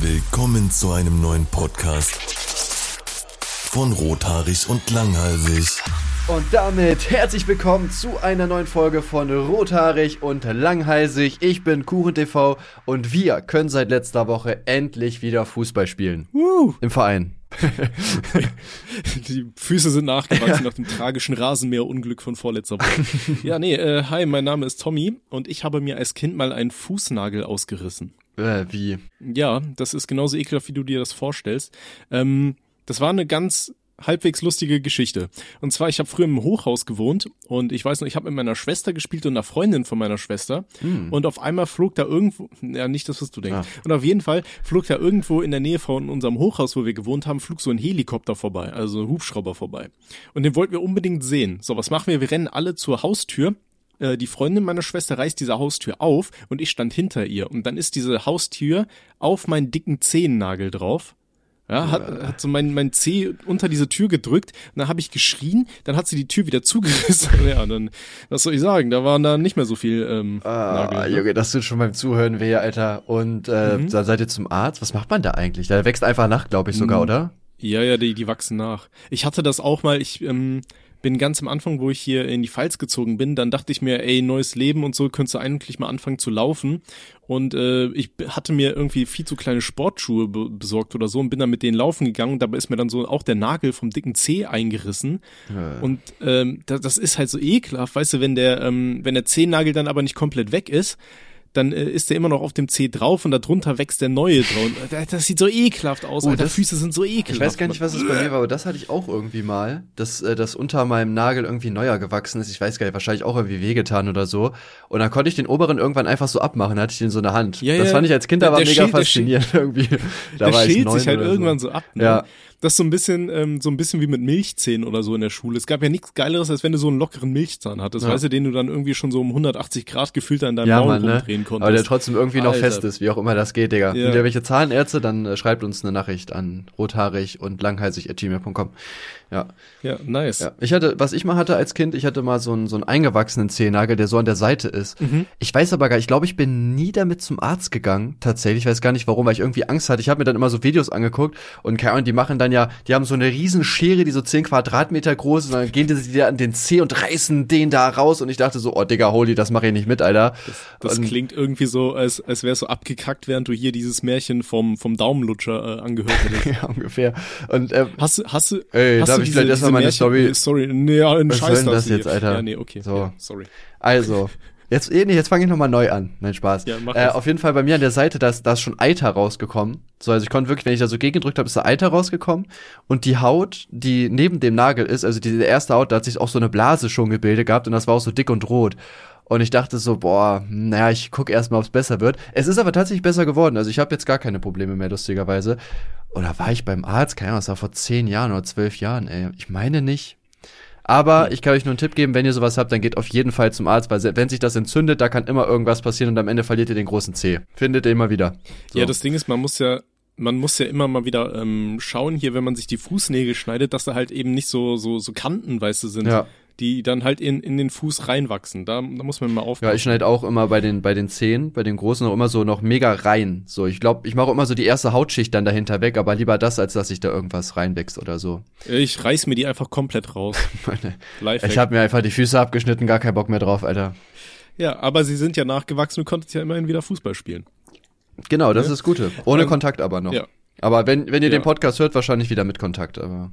Willkommen zu einem neuen Podcast von Rothaarig und Langhalsig. Und damit herzlich willkommen zu einer neuen Folge von Rothaarig und Langhalsig. Ich bin KuchenTV und wir können seit letzter Woche endlich wieder Fußball spielen. Woo. Im Verein. Die Füße sind nachgewachsen nach dem tragischen Rasenmäherunglück von vorletzter Woche. Ja, nee, äh, hi, mein Name ist Tommy und ich habe mir als Kind mal einen Fußnagel ausgerissen. Äh, wie? Ja, das ist genauso ekelhaft, wie du dir das vorstellst. Ähm, das war eine ganz halbwegs lustige Geschichte. Und zwar, ich habe früher im Hochhaus gewohnt und ich weiß noch, ich habe mit meiner Schwester gespielt und einer Freundin von meiner Schwester. Hm. Und auf einmal flog da irgendwo, ja, nicht das, was du denkst. Ah. Und auf jeden Fall flog da irgendwo in der Nähe von unserem Hochhaus, wo wir gewohnt haben, flog so ein Helikopter vorbei, also ein Hubschrauber vorbei. Und den wollten wir unbedingt sehen. So, was machen wir? Wir rennen alle zur Haustür äh, die Freundin meiner Schwester reißt diese Haustür auf und ich stand hinter ihr. Und dann ist diese Haustür auf meinen dicken Zehennagel drauf. Ja, hat, hat so mein, mein Zeh unter diese Tür gedrückt und dann habe ich geschrien, dann hat sie die Tür wieder zugerissen. Ja, dann, was soll ich sagen, da waren da nicht mehr so viel ähm, Ah, Nagel. ne? Junge, das tut schon beim Zuhören weh, Alter. Und äh, Mhm. dann seid ihr zum Arzt. Was macht man da eigentlich? Der wächst einfach nach, glaube ich sogar, Mhm. oder? Ja, ja, die, die wachsen nach. Ich hatte das auch mal, ich ähm, bin ganz am Anfang, wo ich hier in die Pfalz gezogen bin, dann dachte ich mir, ey, neues Leben und so, könntest du eigentlich mal anfangen zu laufen. Und äh, ich hatte mir irgendwie viel zu kleine Sportschuhe be besorgt oder so und bin dann mit denen laufen gegangen. Dabei ist mir dann so auch der Nagel vom dicken Zeh eingerissen. Und ähm, das, das ist halt so ekelhaft, weißt du, wenn der, ähm, wenn der Zehennagel dann aber nicht komplett weg ist, dann äh, ist der immer noch auf dem Zeh drauf und darunter wächst der neue drauf. Das, das sieht so ekelhaft aus, Oh, Alter. das- Füße sind so ekelhaft. Ich weiß gar nicht, was es bei mir war, aber das hatte ich auch irgendwie mal, dass äh, das unter meinem Nagel irgendwie neuer gewachsen ist. Ich weiß gar nicht, wahrscheinlich auch irgendwie wehgetan oder so. Und dann konnte ich den oberen irgendwann einfach so abmachen, hatte ich den so in der Hand. Ja, das ja. fand ich als Kind aber mega schält- faszinierend irgendwie. Da der war ich schält sich halt irgendwann so, ab. Ne? Ja. Das ist so ein bisschen, ähm, so ein bisschen wie mit Milchzähnen oder so in der Schule. Es gab ja nichts Geileres, als wenn du so einen lockeren Milchzahn hattest, Ja. weißt du, den du dann irgendwie schon so um 180 Grad gefühlt an deinem Ja, Maul Mann, ne? rumdrehen konntest. Aber der trotzdem irgendwie noch Alter. fest ist, wie auch immer das geht, Digga. Ja. Und ihr welche Zahlenärzte, dann äh, schreibt uns eine Nachricht an rothaarig und langhalsig.gmail.com. Ja. ja, nice. Ja, ich hatte, was ich mal hatte als Kind, ich hatte mal so einen, so einen eingewachsenen Zehennagel, der so an der Seite ist. Mhm. Ich weiß aber gar ich glaube, ich bin nie damit zum Arzt gegangen, tatsächlich. Ich weiß gar nicht warum, weil ich irgendwie Angst hatte. Ich habe mir dann immer so Videos angeguckt und keine Ahnung, die machen dann ja, die haben so eine riesen Schere, die so 10 Quadratmeter groß ist und dann gehen die sich an den Zeh und reißen den da raus und ich dachte so, oh Digga, holy, das mache ich nicht mit, Alter. Das und, klingt irgendwie so, als, als wärst du abgekackt, während du hier dieses Märchen vom, vom Daumenlutscher äh, angehört hättest. ja, ungefähr. Und äh, Hast du, hast du, Ey, hast du ich vielleicht erstmal meine Märchen- Story- Sorry, nee, ein Was Scheiß soll das jetzt, hier. Alter? Ja, nee, okay. So. Ja, sorry. Also, jetzt, eh, nee, jetzt fange ich nochmal neu an. Nein, Spaß. Ja, mach äh, auf jeden Fall bei mir an der Seite, da ist, da ist schon Eiter rausgekommen. So, also ich konnte wirklich, wenn ich da so gegengedrückt habe, ist da Eiter rausgekommen. Und die Haut, die neben dem Nagel ist, also diese erste Haut, da hat sich auch so eine Blase schon gebildet gehabt und das war auch so dick und rot. Und ich dachte so, boah, naja, ich guck erst mal, ob es besser wird. Es ist aber tatsächlich besser geworden. Also ich habe jetzt gar keine Probleme mehr, lustigerweise. Oder war ich beim Arzt? Keine Ahnung, das war vor zehn Jahren oder zwölf Jahren, ey. Ich meine nicht. Aber ich kann euch nur einen Tipp geben, wenn ihr sowas habt, dann geht auf jeden Fall zum Arzt, weil wenn sich das entzündet, da kann immer irgendwas passieren und am Ende verliert ihr den großen Zeh. Findet ihr immer wieder. So. Ja, das Ding ist, man muss ja, man muss ja immer mal wieder ähm, schauen hier, wenn man sich die Fußnägel schneidet, dass da halt eben nicht so so so Kanten, weißt du, sind, Ja. Die dann halt in in den Fuß reinwachsen. Da, da muss man mal Ja, aufpassen. ich schneide auch immer bei den, bei den Zehen, bei den großen auch immer so noch mega rein. So, ich glaube, ich mache immer so die erste Hautschicht dann dahinter weg, aber lieber das, als dass sich da irgendwas reinwächst oder so. ich reiß mir die einfach komplett raus. Ich habe mir einfach die Füße abgeschnitten, gar keinen Bock mehr drauf, Alter. ja, aber sie sind ja nachgewachsen, du konntest ja immerhin wieder Fußball spielen. Genau, das Ja. ist das Gute. Ohne Ähm, Kontakt aber noch. ja. Aber wenn, wenn ihr Ja. den Podcast hört, wahrscheinlich wieder mit Kontakt, aber.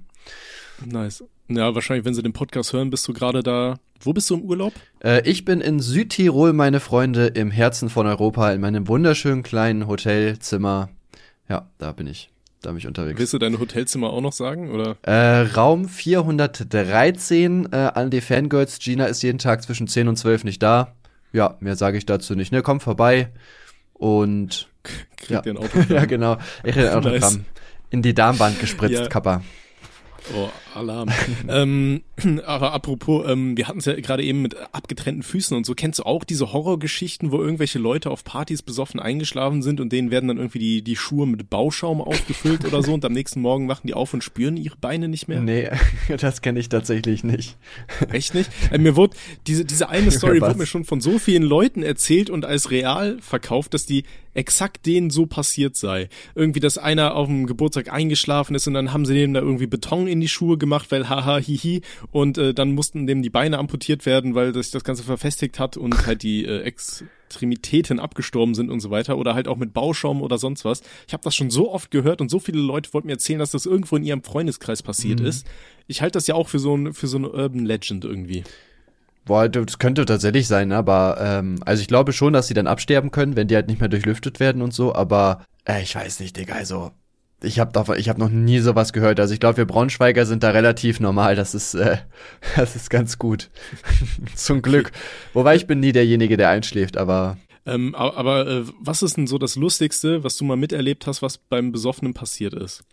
Nice. Ja, wahrscheinlich, wenn sie den Podcast hören, bist du gerade da. Wo bist du im Urlaub? Äh, ich bin in Südtirol, meine Freunde, im Herzen von Europa, in meinem wunderschönen kleinen Hotelzimmer. Ja, da bin ich. Da bin ich unterwegs. Willst du dein Hotelzimmer auch noch sagen? Oder? Äh, Raum 413 äh, an die Fangirls. Gina ist jeden Tag zwischen 10 und 12 nicht da. Ja, mehr sage ich dazu nicht. Ne, komm vorbei. Und Kriegt ja, ein Autogramm? ja genau. Ich rede ein Nice. Autogramm. In die Darmband gespritzt, Ja. Kappa. Oh, Alarm. ähm, aber apropos, ähm, wir hatten es ja gerade eben mit abgetrennten Füßen und so. Kennst du auch diese Horrorgeschichten, wo irgendwelche Leute auf Partys besoffen eingeschlafen sind und denen werden dann irgendwie die, die Schuhe mit Bauschaum aufgefüllt oder so und am nächsten Morgen wachen die auf und spüren ihre Beine nicht mehr? Nee, das kenne ich tatsächlich nicht. Echt nicht? Äh, mir wurde, diese, diese eine Story Was? wurde mir schon von so vielen Leuten erzählt und als real verkauft, dass die exakt denen so passiert sei. Irgendwie, dass einer auf dem Geburtstag eingeschlafen ist und dann haben sie dem da irgendwie Beton in die Schuhe gemacht, weil haha, hihi, und äh, dann mussten dem die Beine amputiert werden, weil sich das Ganze verfestigt hat und halt die äh, Extremitäten abgestorben sind und so weiter oder halt auch mit Bauschaum oder sonst was. Ich habe das schon so oft gehört und so viele Leute wollten mir erzählen, dass das irgendwo in ihrem Freundeskreis passiert mhm. ist. Ich halte das ja auch für so ein für so eine Urban Legend irgendwie. Boah, das könnte tatsächlich sein, aber ähm, also ich glaube schon, dass sie dann absterben können, wenn die halt nicht mehr durchlüftet werden und so, aber äh, ich weiß nicht, Digga, also ich habe davon, ich habe noch nie sowas gehört. Also ich glaube, wir Braunschweiger sind da relativ normal. Das ist, äh, das ist ganz gut. Zum Glück. Wobei ich bin nie derjenige, der einschläft, aber. Ähm, aber äh, was ist denn so das Lustigste, was du mal miterlebt hast, was beim Besoffenen passiert ist?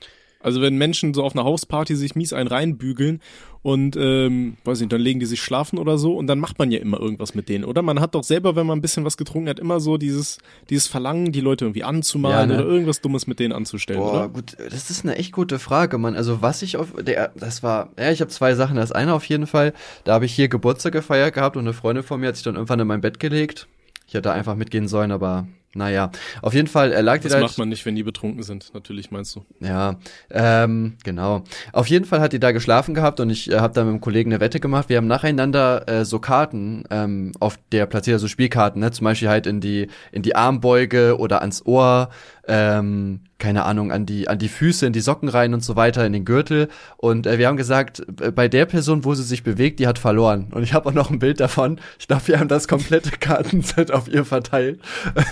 Also wenn Menschen so auf einer Hausparty sich mies einen reinbügeln und ähm, weiß nicht, dann legen die sich schlafen oder so und dann macht man ja immer irgendwas mit denen, oder? Man hat doch selber, wenn man ein bisschen was getrunken hat, immer so dieses dieses Verlangen, die Leute irgendwie anzumalen ja, ne? oder irgendwas Dummes mit denen anzustellen, Boah, oder? gut, das ist eine echt gute Frage, Mann. Also was ich auf der das war, ja, ich habe zwei Sachen. Das eine auf jeden Fall, da habe ich hier Geburtstag gefeiert gehabt und eine Freundin von mir hat sich dann irgendwann in mein Bett gelegt. Ich hätte einfach mitgehen sollen, aber naja, auf jeden Fall er lag die Das macht man nicht, wenn die betrunken sind, natürlich meinst du. Ja, ähm, genau. Auf jeden Fall hat die da geschlafen gehabt und ich äh, habe da mit einem Kollegen eine Wette gemacht. Wir haben nacheinander äh, so Karten ähm, auf der platziert, so Spielkarten, ne? zum Beispiel halt in die in die Armbeuge oder ans Ohr ähm, keine Ahnung, an die, an die Füße, in die Socken rein und so weiter, in den Gürtel. Und äh, wir haben gesagt, äh, bei der Person, wo sie sich bewegt, die hat verloren. Und ich habe auch noch ein Bild davon. Ich glaube, wir haben das komplette Kartenset auf ihr verteilt.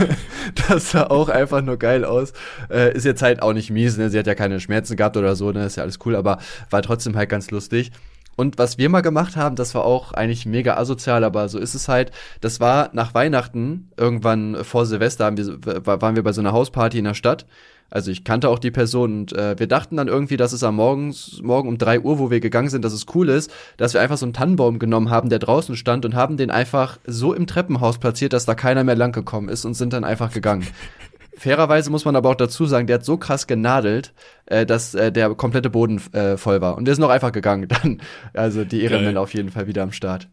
das sah auch einfach nur geil aus. Äh, ist jetzt halt auch nicht mies, ne? Sie hat ja keine Schmerzen gehabt oder so, ne? Ist ja alles cool, aber war trotzdem halt ganz lustig. Und was wir mal gemacht haben, das war auch eigentlich mega asozial, aber so ist es halt. Das war nach Weihnachten, irgendwann vor Silvester, haben wir, waren wir bei so einer Hausparty in der Stadt. Also ich kannte auch die Person und äh, wir dachten dann irgendwie, dass es am Morgens, morgen um drei Uhr, wo wir gegangen sind, dass es cool ist, dass wir einfach so einen Tannenbaum genommen haben, der draußen stand und haben den einfach so im Treppenhaus platziert, dass da keiner mehr lang gekommen ist und sind dann einfach gegangen. Fairerweise muss man aber auch dazu sagen, der hat so krass genadelt, äh, dass äh, der komplette Boden äh, voll war. Und der ist noch einfach gegangen. Dann, also die Ehrenmänner auf jeden Fall wieder am Start.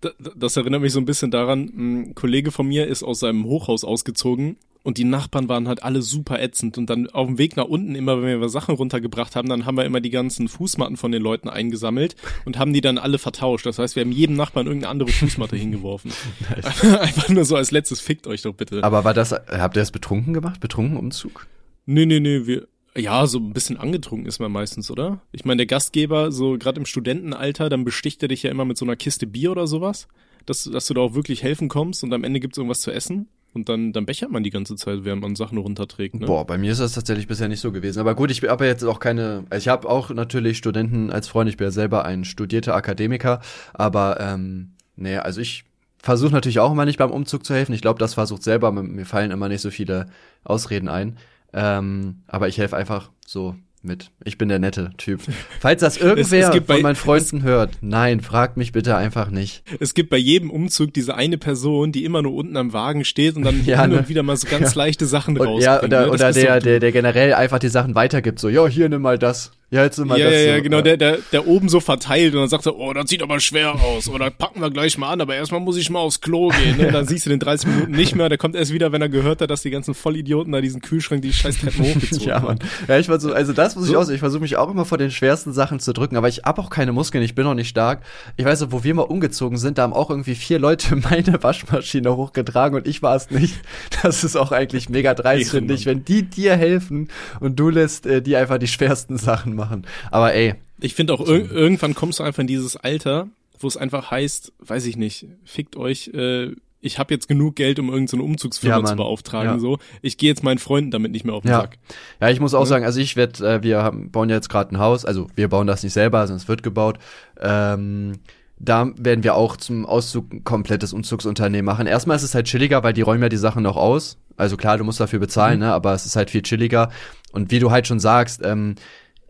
Das, das erinnert mich so ein bisschen daran, ein Kollege von mir ist aus seinem Hochhaus ausgezogen und die Nachbarn waren halt alle super ätzend und dann auf dem Weg nach unten immer, wenn wir Sachen runtergebracht haben, dann haben wir immer die ganzen Fußmatten von den Leuten eingesammelt und haben die dann alle vertauscht. Das heißt, wir haben jedem Nachbarn irgendeine andere Fußmatte hingeworfen. Einfach nur so als letztes, fickt euch doch bitte. Aber war das, habt ihr das betrunken gemacht? Betrunken Umzug? Nee, nee, nee, wir, ja, so ein bisschen angetrunken ist man meistens, oder? Ich meine, der Gastgeber, so gerade im Studentenalter, dann besticht er dich ja immer mit so einer Kiste Bier oder sowas, dass, dass du da auch wirklich helfen kommst und am Ende gibt's irgendwas zu essen. Und dann, dann bechert man die ganze Zeit, während man Sachen runterträgt. Ne? Boah, bei mir ist das tatsächlich bisher nicht so gewesen. Aber gut, ich habe jetzt auch keine. Ich habe auch natürlich Studenten als Freund. Ich bin ja selber ein studierter Akademiker. Aber ähm, nee, also ich versuche natürlich auch immer nicht beim Umzug zu helfen. Ich glaube, das versucht selber. Mir fallen immer nicht so viele Ausreden ein. Ähm, aber ich helfe einfach so mit. Ich bin der nette Typ. Falls das irgendwer es, es von meinen Freunden hört, nein, fragt mich bitte einfach nicht. Es gibt bei jedem Umzug diese eine Person, die immer nur unten am Wagen steht und dann ja, hin ne? und wieder mal so ganz ja. leichte Sachen rausbringt. Ja, oder, ne? oder der, der, der generell einfach die Sachen weitergibt. So, ja, hier nimm mal das. Ja, jetzt immer ja, das. Ja, so. genau, der, der, der oben so verteilt und dann sagt er, oh, das sieht aber schwer aus. Oder packen wir gleich mal an, aber erstmal muss ich mal aufs Klo gehen. Ne? Und dann siehst du den 30 Minuten nicht mehr. Der kommt erst wieder, wenn er gehört hat, dass die ganzen Vollidioten da diesen Kühlschrank, die scheiß Treppen hochgezogen ja, Mann. Ja, ich versuche, also das muss ich auch, ich versuche mich auch immer vor den schwersten Sachen zu drücken, aber ich hab auch keine Muskeln, ich bin auch nicht stark. Ich weiß noch, wo wir mal umgezogen sind, da haben auch irgendwie vier Leute meine Waschmaschine hochgetragen und ich war es nicht. Das ist auch eigentlich mega dreist, finde ich, wenn die dir helfen und du lässt äh, die einfach die schwersten Sachen machen. Aber ey. Ich finde auch, ir irgendwann kommst du einfach in dieses Alter, wo es einfach heißt, weiß ich nicht, fickt euch, äh, ich habe jetzt genug Geld, um irgendeine Umzugsfirma ja, zu beauftragen. Ja. So, ich gehe jetzt meinen Freunden damit nicht mehr auf den ja. Sack. Ja, ich muss auch sagen, also ich werde, äh, wir haben, bauen ja jetzt gerade ein Haus, also wir bauen das nicht selber, sondern es wird gebaut. Ähm, da werden wir auch zum Auszug ein komplettes Umzugsunternehmen machen. Erstmal ist es halt chilliger, weil die räumen ja die Sachen noch aus. Also klar, du musst dafür bezahlen, mhm. ne, aber es ist halt viel chilliger. Und wie du halt schon sagst, ähm,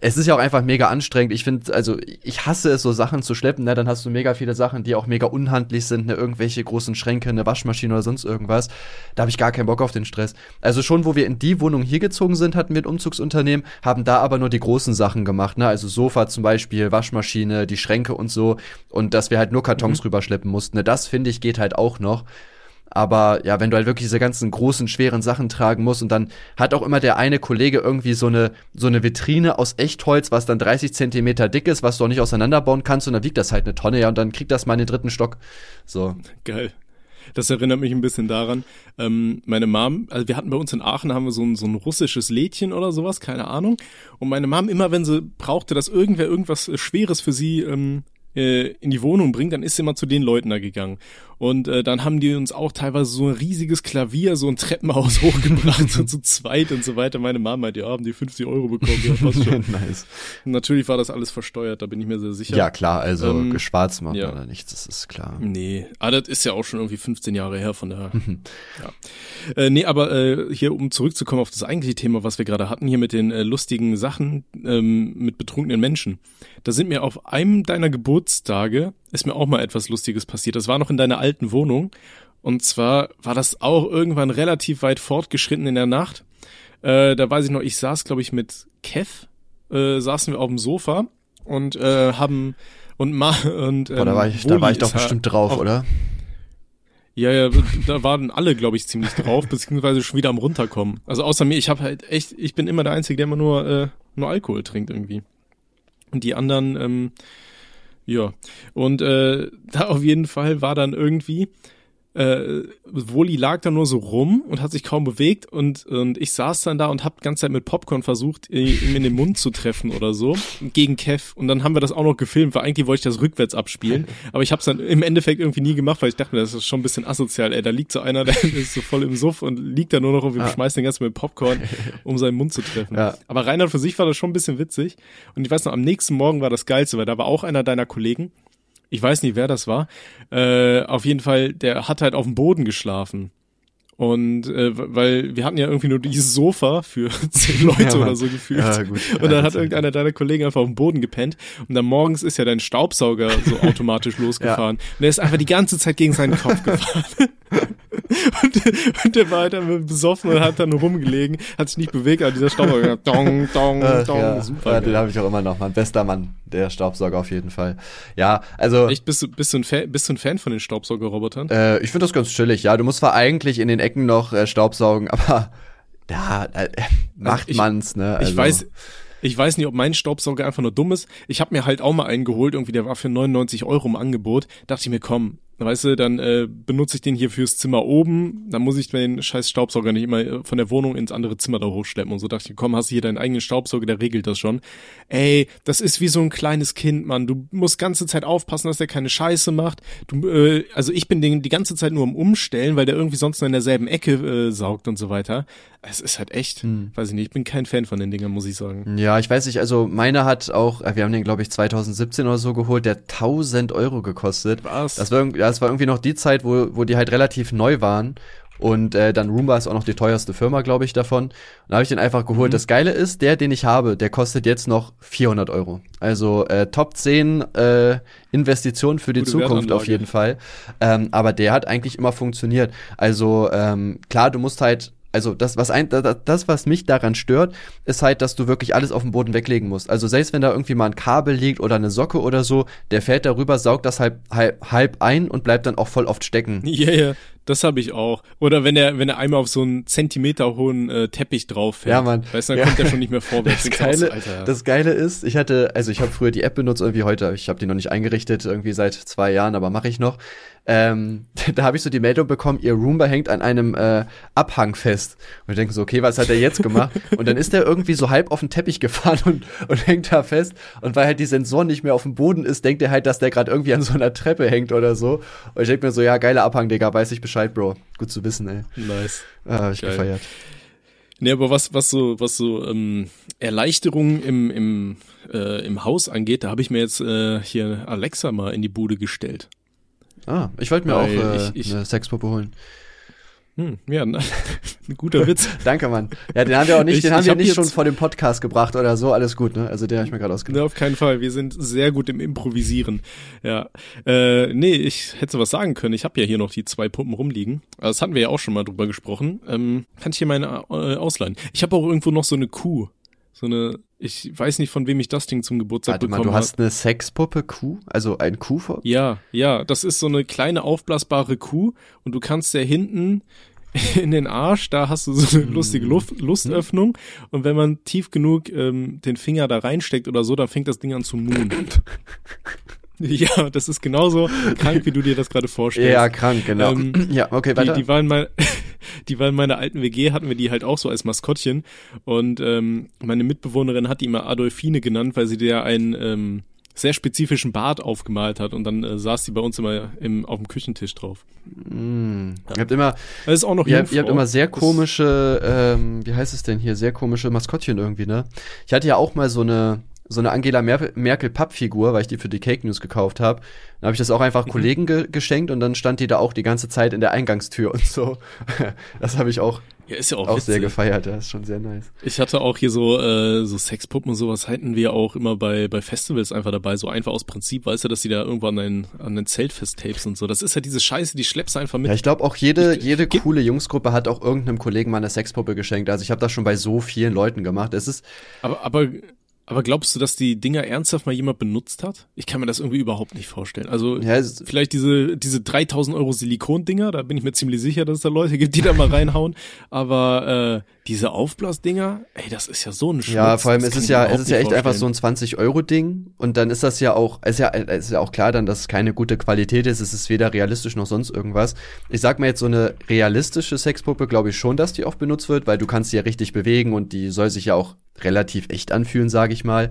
es ist ja auch einfach mega anstrengend. Ich finde, also ich hasse es, so Sachen zu schleppen. Ne? Dann hast du mega viele Sachen, die auch mega unhandlich sind, ne? irgendwelche großen Schränke, eine Waschmaschine oder sonst irgendwas. Da habe ich gar keinen Bock auf den Stress. Also schon, wo wir in die Wohnung hier gezogen sind, hatten wir ein Umzugsunternehmen, haben da aber nur die großen Sachen gemacht. Ne? Also Sofa zum Beispiel, Waschmaschine, die Schränke und so. Und dass wir halt nur Kartons mhm. rüberschleppen mussten. Ne? Das finde ich geht halt auch noch. Aber ja, wenn du halt wirklich diese ganzen großen, schweren Sachen tragen musst und dann hat auch immer der eine Kollege irgendwie so eine, so eine Vitrine aus Echtholz, was dann 30 Zentimeter dick ist, was du auch nicht auseinanderbauen kannst und dann wiegt das halt eine Tonne, ja, und dann kriegt das mal in den dritten Stock. So. Geil. Das erinnert mich ein bisschen daran. Ähm, meine Mom, also wir hatten bei uns in Aachen, haben wir so ein, so ein russisches Lädchen oder sowas, keine Ahnung. Und meine Mom, immer wenn sie brauchte, dass irgendwer irgendwas Schweres für sie ähm, äh, in die Wohnung bringt, dann ist sie immer zu den Leuten da gegangen. Und äh, dann haben die uns auch teilweise so ein riesiges Klavier, so ein Treppenhaus hochgebracht, so zu zweit und so weiter. Meine Mama meinte, ja, haben die 50 Euro bekommen, ja, passt schon. nice. Natürlich war das alles versteuert, da bin ich mir sehr sicher. Ja, klar, also Ähm, geschwarzt machen ja. oder nichts, das ist klar. Nee, ah, das ist ja auch schon irgendwie 15 Jahre her, von daher. ja. Äh, nee, aber äh, hier, um zurückzukommen auf das eigentliche Thema, was wir gerade hatten, hier mit den äh, lustigen Sachen ähm, mit betrunkenen Menschen. Da sind mir auf einem deiner Geburtstage, ist mir auch mal etwas Lustiges passiert. Das war noch in deiner alten Wohnung. Und zwar war das auch irgendwann relativ weit fortgeschritten in der Nacht. Äh, da weiß ich noch, ich saß, glaube ich, mit Kev, äh, saßen wir auf dem Sofa und äh, haben und ma und ähm, Boah, da war ich, da war ich doch bestimmt drauf, oder? Ja, ja, da waren alle, glaube ich, ziemlich drauf, beziehungsweise schon wieder am runterkommen. Also außer mir, ich habe halt echt, ich bin immer der Einzige, der immer nur äh, nur Alkohol trinkt irgendwie. Und die anderen, ähm, ja. Und äh, da auf jeden Fall war dann irgendwie, äh, Woli lag da nur so rum und hat sich kaum bewegt und, und ich saß dann da und hab die ganze Zeit mit Popcorn versucht, ihm in den Mund zu treffen oder so, gegen Kev. Und dann haben wir das auch noch gefilmt, weil eigentlich wollte ich das rückwärts abspielen. Aber ich hab's dann im Endeffekt irgendwie nie gemacht, weil ich dachte mir, das ist schon ein bisschen asozial, ey. Da liegt so einer, der ist so voll im Suff und liegt da nur noch und wir Ja. schmeißen den ganzen mit Popcorn, um seinen Mund zu treffen. Ja. Aber Reinhard für sich war das schon ein bisschen witzig. Und ich weiß noch, am nächsten Morgen war das Geilste, weil da war auch einer deiner Kollegen, ich weiß nicht, wer das war. Äh, auf jeden Fall, der hat halt auf dem Boden geschlafen. Und äh, weil wir hatten ja irgendwie nur dieses Sofa für zehn Leute Ja, oder so gefühlt. Ja, gut. Und dann Ja, hat irgendeiner deiner Kollegen einfach auf dem Boden gepennt. Und dann morgens ist ja dein Staubsauger so automatisch losgefahren. Und der ist einfach die ganze Zeit gegen seinen Kopf gefahren. Und, und der war halt dann besoffen und hat dann rumgelegen, hat sich nicht bewegt, aber dieser Staubsauger, dong, dong, Ach, dong, ja, super. ja, den habe ich auch immer noch, mein bester Mann, der Staubsauger auf jeden Fall. Ja, also Echt, bist du, bist du ein Fan, bist du ein Fan von den Staubsaugerrobotern? äh, ich finde das ganz chillig. Ja, du musst zwar eigentlich in den Ecken noch äh, Staubsaugen, aber ja, äh, macht ich- man's, ne? Also, Ich weiß, ich weiß nicht, ob mein Staubsauger einfach nur dumm ist. Ich habe mir halt auch mal einen geholt, irgendwie der war für 99 Euro im Angebot. Dachte ich mir, komm, weißt du, dann äh, benutze ich den hier fürs Zimmer oben. Dann muss ich den scheiß Staubsauger nicht immer äh, von der Wohnung ins andere Zimmer da hochschleppen und so. Dachte ich, komm, hast du hier deinen eigenen Staubsauger, der regelt das schon. Ey, das ist wie so ein kleines Kind, Mann. Du musst ganze Zeit aufpassen, dass der keine Scheiße macht. Du, äh, also ich bin den die ganze Zeit nur am Umstellen, weil der irgendwie sonst nur in derselben Ecke äh, saugt und so weiter. Es ist halt echt, weiß ich nicht, ich bin kein Fan von den Dingern, muss ich sagen. Ja, ich weiß nicht, also meiner hat auch, äh, wir haben den glaube ich 2017 oder so geholt, der 1000 Euro gekostet. Was? Das war, irgend- ja, das war irgendwie noch die Zeit, wo, wo die halt relativ neu waren. Und äh, dann Roomba ist auch noch die teuerste Firma, glaube ich, davon. Und da habe ich den einfach geholt. Mhm. Das Geile ist, der, den ich habe, der kostet jetzt noch 400 Euro. Also äh, Top 10 äh, Investitionen für die Gute Zukunft auf jeden Fall. Ähm, aber der hat eigentlich immer funktioniert. Also ähm, klar, du musst halt also das, was ein, das, was mich daran stört, ist halt, dass du wirklich alles auf dem Boden weglegen musst. Also selbst wenn da irgendwie mal ein Kabel liegt oder eine Socke oder so, der fällt darüber, saugt das halb, halb, halb ein und bleibt dann auch voll oft stecken. Ja, ja, das habe ich auch. Oder wenn er, wenn er einmal auf so einen Zentimeter hohen äh, Teppich drauf fällt. Ja, Mann. Weißt du, dann Ja. kommt er schon nicht mehr vorwärts. Das Geile, Alter. das Geile ist, ich hatte, also ich habe früher die App benutzt, irgendwie heute, ich habe die noch nicht eingerichtet, irgendwie seit zwei Jahren, aber mache ich noch. Ähm, da habe ich so die Meldung bekommen, ihr Roomba hängt an einem äh, Abhang fest. Und ich denke so, okay, was hat er jetzt gemacht? und dann ist er irgendwie so halb auf den Teppich gefahren und, und hängt da fest. Und weil halt die Sensoren nicht mehr auf dem Boden ist, denkt er halt, dass der gerade irgendwie an so einer Treppe hängt oder so. Und ich denke mir so, ja, geiler Abhang, Digga, weiß ich Bescheid, Bro. Gut zu wissen, ey. nice. Ah, hab ich Geil. gefeiert. Nee, aber was, was so, was so ähm, Erleichterungen im, im, äh, im Haus angeht, da habe ich mir jetzt äh, hier Alexa mal in die Bude gestellt. Ah, ich wollte mir auch Weil äh, ich- ich- eine Sexpuppe holen. Hm, ja, na, ein guter Witz. Danke, Mann. Ja, den haben wir auch nicht, Ich- den haben wir hab nicht schon vor dem Podcast gebracht oder so. Alles gut, ne? Also den habe ich mir gerade Ne, ausgedacht. auf keinen Fall. Wir sind sehr gut im Improvisieren. Ja. Äh, nee, ich hätte was sagen können. Ich habe ja hier noch die zwei Puppen rumliegen. Also, Das hatten wir ja auch schon mal drüber gesprochen. Ähm, kann ich hier meine äh, ausleihen? Ich habe auch irgendwo noch so eine Kuh. So eine, ich weiß nicht, von wem ich das Ding zum Geburtstag Warte mal, bekommen du hast habe. eine Sexpuppe Kuh? Also ein Kuh vor? Ja, ja, das ist so eine kleine aufblasbare Kuh und du kannst ja hinten in den Arsch, da hast du so eine Hm. lustige Luft, Lustöffnung und wenn man tief genug ähm, den Finger da reinsteckt oder so, dann fängt das Ding an zu muhen. ja, das ist genauso krank, wie du dir das gerade vorstellst. Ja, krank, genau. Ähm, ja, okay, die, weiter. die, war in mein, die war in meiner alten WG, hatten wir die halt auch so als Maskottchen. Und ähm, meine Mitbewohnerin hat die immer Adolfine genannt, weil sie dir einen ähm, sehr spezifischen Bart aufgemalt hat. Und dann äh, saß die bei uns immer im, auf dem Küchentisch drauf. Mm. Ihr habt immer, Das ist auch noch ihr, habt- Jungfrau. ihr habt immer sehr komische, ähm, wie heißt es denn hier, sehr komische Maskottchen irgendwie, ne? Ich hatte ja auch mal so eine, so eine Angela Mer Merkel Pappfigur, weil ich die für die Cake News gekauft habe. Dann habe ich das auch Mhm. einfach Kollegen ge geschenkt und dann stand die da auch die ganze Zeit in der Eingangstür und so. das habe ich auch, Ja, ist ja auch, auch sehr gefeiert, das ist schon sehr nice. Ich hatte auch hier so äh, so Sexpuppen und sowas hatten wir auch immer bei bei Festivals einfach dabei, so einfach aus Prinzip, weißt du, dass die da irgendwo an den an den Zelt festtapes und so. Das ist ja diese Scheiße, die schleppst du einfach mit. Ja, ich glaube auch jede, Ich- jede coole Jungsgruppe hat auch irgendeinem Kollegen mal eine Sexpuppe geschenkt. Also ich habe das schon bei so vielen Leuten gemacht. Es ist, Aber, aber, aber glaubst du, dass die Dinger ernsthaft mal jemand benutzt hat? Ich kann mir das irgendwie überhaupt nicht vorstellen. Also ja, vielleicht diese, diese 3000 Euro Silikon-Dinger, da bin ich mir ziemlich sicher, dass es da Leute gibt, die da mal reinhauen. Aber äh, diese Aufblasdinger, ey, das ist ja so ein Schmutz. Ja, vor allem ist es ja, es ist ja echt einfach so vorstellen. ein 20-Euro-Ding und dann ist das ja auch, ist ja, ist ja auch klar dann, dass es keine gute Qualität ist, es ist weder realistisch noch sonst irgendwas. Ich sag mal jetzt so eine realistische Sexpuppe, glaube ich schon, dass die oft benutzt wird, weil du kannst sie ja richtig bewegen und die soll sich ja auch relativ echt anfühlen, sage ich mal.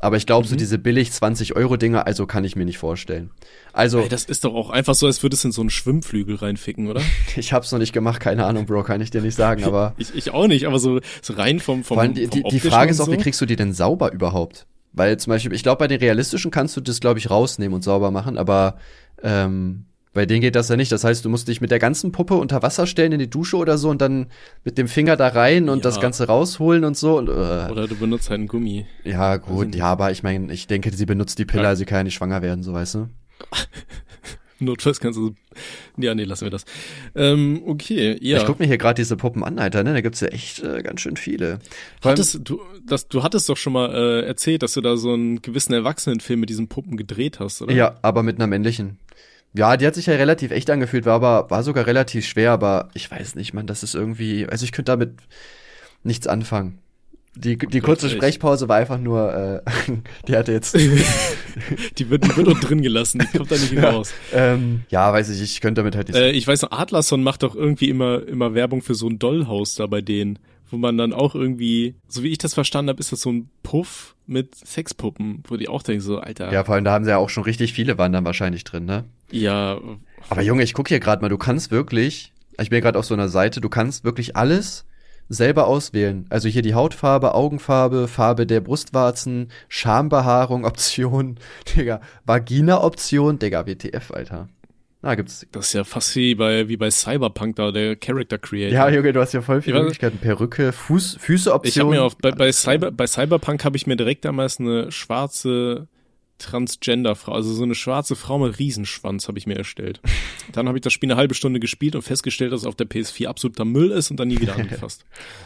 Aber ich glaube, so Mhm. diese billig 20-Euro-Dinger, also kann ich mir nicht vorstellen. Also, Ey, das ist doch auch einfach so, als würde es in so einen Schwimmflügel reinficken, oder? ich hab's noch nicht gemacht, keine Ahnung, Bro, kann ich dir nicht sagen, aber Ich, ich auch nicht, aber so, so rein vom, vom, allem die, vom die, Frage ist auch, so. wie kriegst du die denn sauber überhaupt? Weil zum Beispiel, ich glaube, bei den realistischen kannst du das, glaube ich, rausnehmen und sauber machen, aber ähm, bei denen geht das ja nicht. Das heißt, du musst dich mit der ganzen Puppe unter Wasser stellen in die Dusche oder so und dann mit dem Finger da rein und Ja. das Ganze rausholen und so. Und, äh, Oder du benutzt halt einen Gummi. ja, gut, ja, aber ich meine, ich denke, sie benutzt die Pille, Ja. also sie kann ja nicht schwanger werden, so weißt du. Notfalls kannst du. Ja, nee, lassen wir das. Ähm, okay, ja. Ich guck mir hier gerade diese Puppen an, Alter, ne? Da gibt's ja echt äh, ganz schön viele. Allem- Hattest, du, das, du hattest doch schon mal äh, erzählt, dass du da so einen gewissen Erwachsenenfilm mit diesen Puppen gedreht hast, oder? Ja, aber mit einer männlichen. Ja, die hat sich ja relativ echt angefühlt, war aber war sogar relativ schwer, aber ich weiß nicht, man, das ist irgendwie, also ich könnte damit nichts anfangen. Die, die kurze echt. Sprechpause war einfach nur, äh, die hatte jetzt, Die wird, die wird auch drin gelassen, die kommt da nicht Ja. raus. ähm, ja, weiß ich, ich könnte damit halt nichts. Äh, ich weiß noch, Adlerson macht doch irgendwie immer, immer Werbung für so ein Dollhaus da bei denen, wo man dann auch irgendwie, so wie ich das verstanden habe, ist das so ein Puff mit Sexpuppen, wo die auch denken so, Alter, ja, vor allem da haben sie ja auch schon richtig viele waren dann wahrscheinlich drin, ne? Ja Aber Junge, ich guck hier gerade mal, du kannst wirklich, ich bin gerade auf so einer Seite, du kannst wirklich alles selber auswählen. Also hier die Hautfarbe, Augenfarbe, Farbe der Brustwarzen, Schambehaarung, Option, Digga, Vagina-Option, Digga, WTF, Alter. Na, gibt's. das ist ja fast wie bei, wie bei Cyberpunk da, der Character Creator. Ja, Junge, du hast ja voll viele Ja, Möglichkeiten. Perücke, Fuß, Füße-Option. Ich habe mir auf bei, bei Cyber bei Cyberpunk habe ich mir direkt damals eine schwarze Transgender-Frau, also so eine schwarze Frau mit Riesenschwanz habe ich mir erstellt. Dann habe ich das Spiel eine halbe Stunde gespielt und festgestellt, dass es auf der PS4 absoluter Müll ist und dann nie wieder angefasst.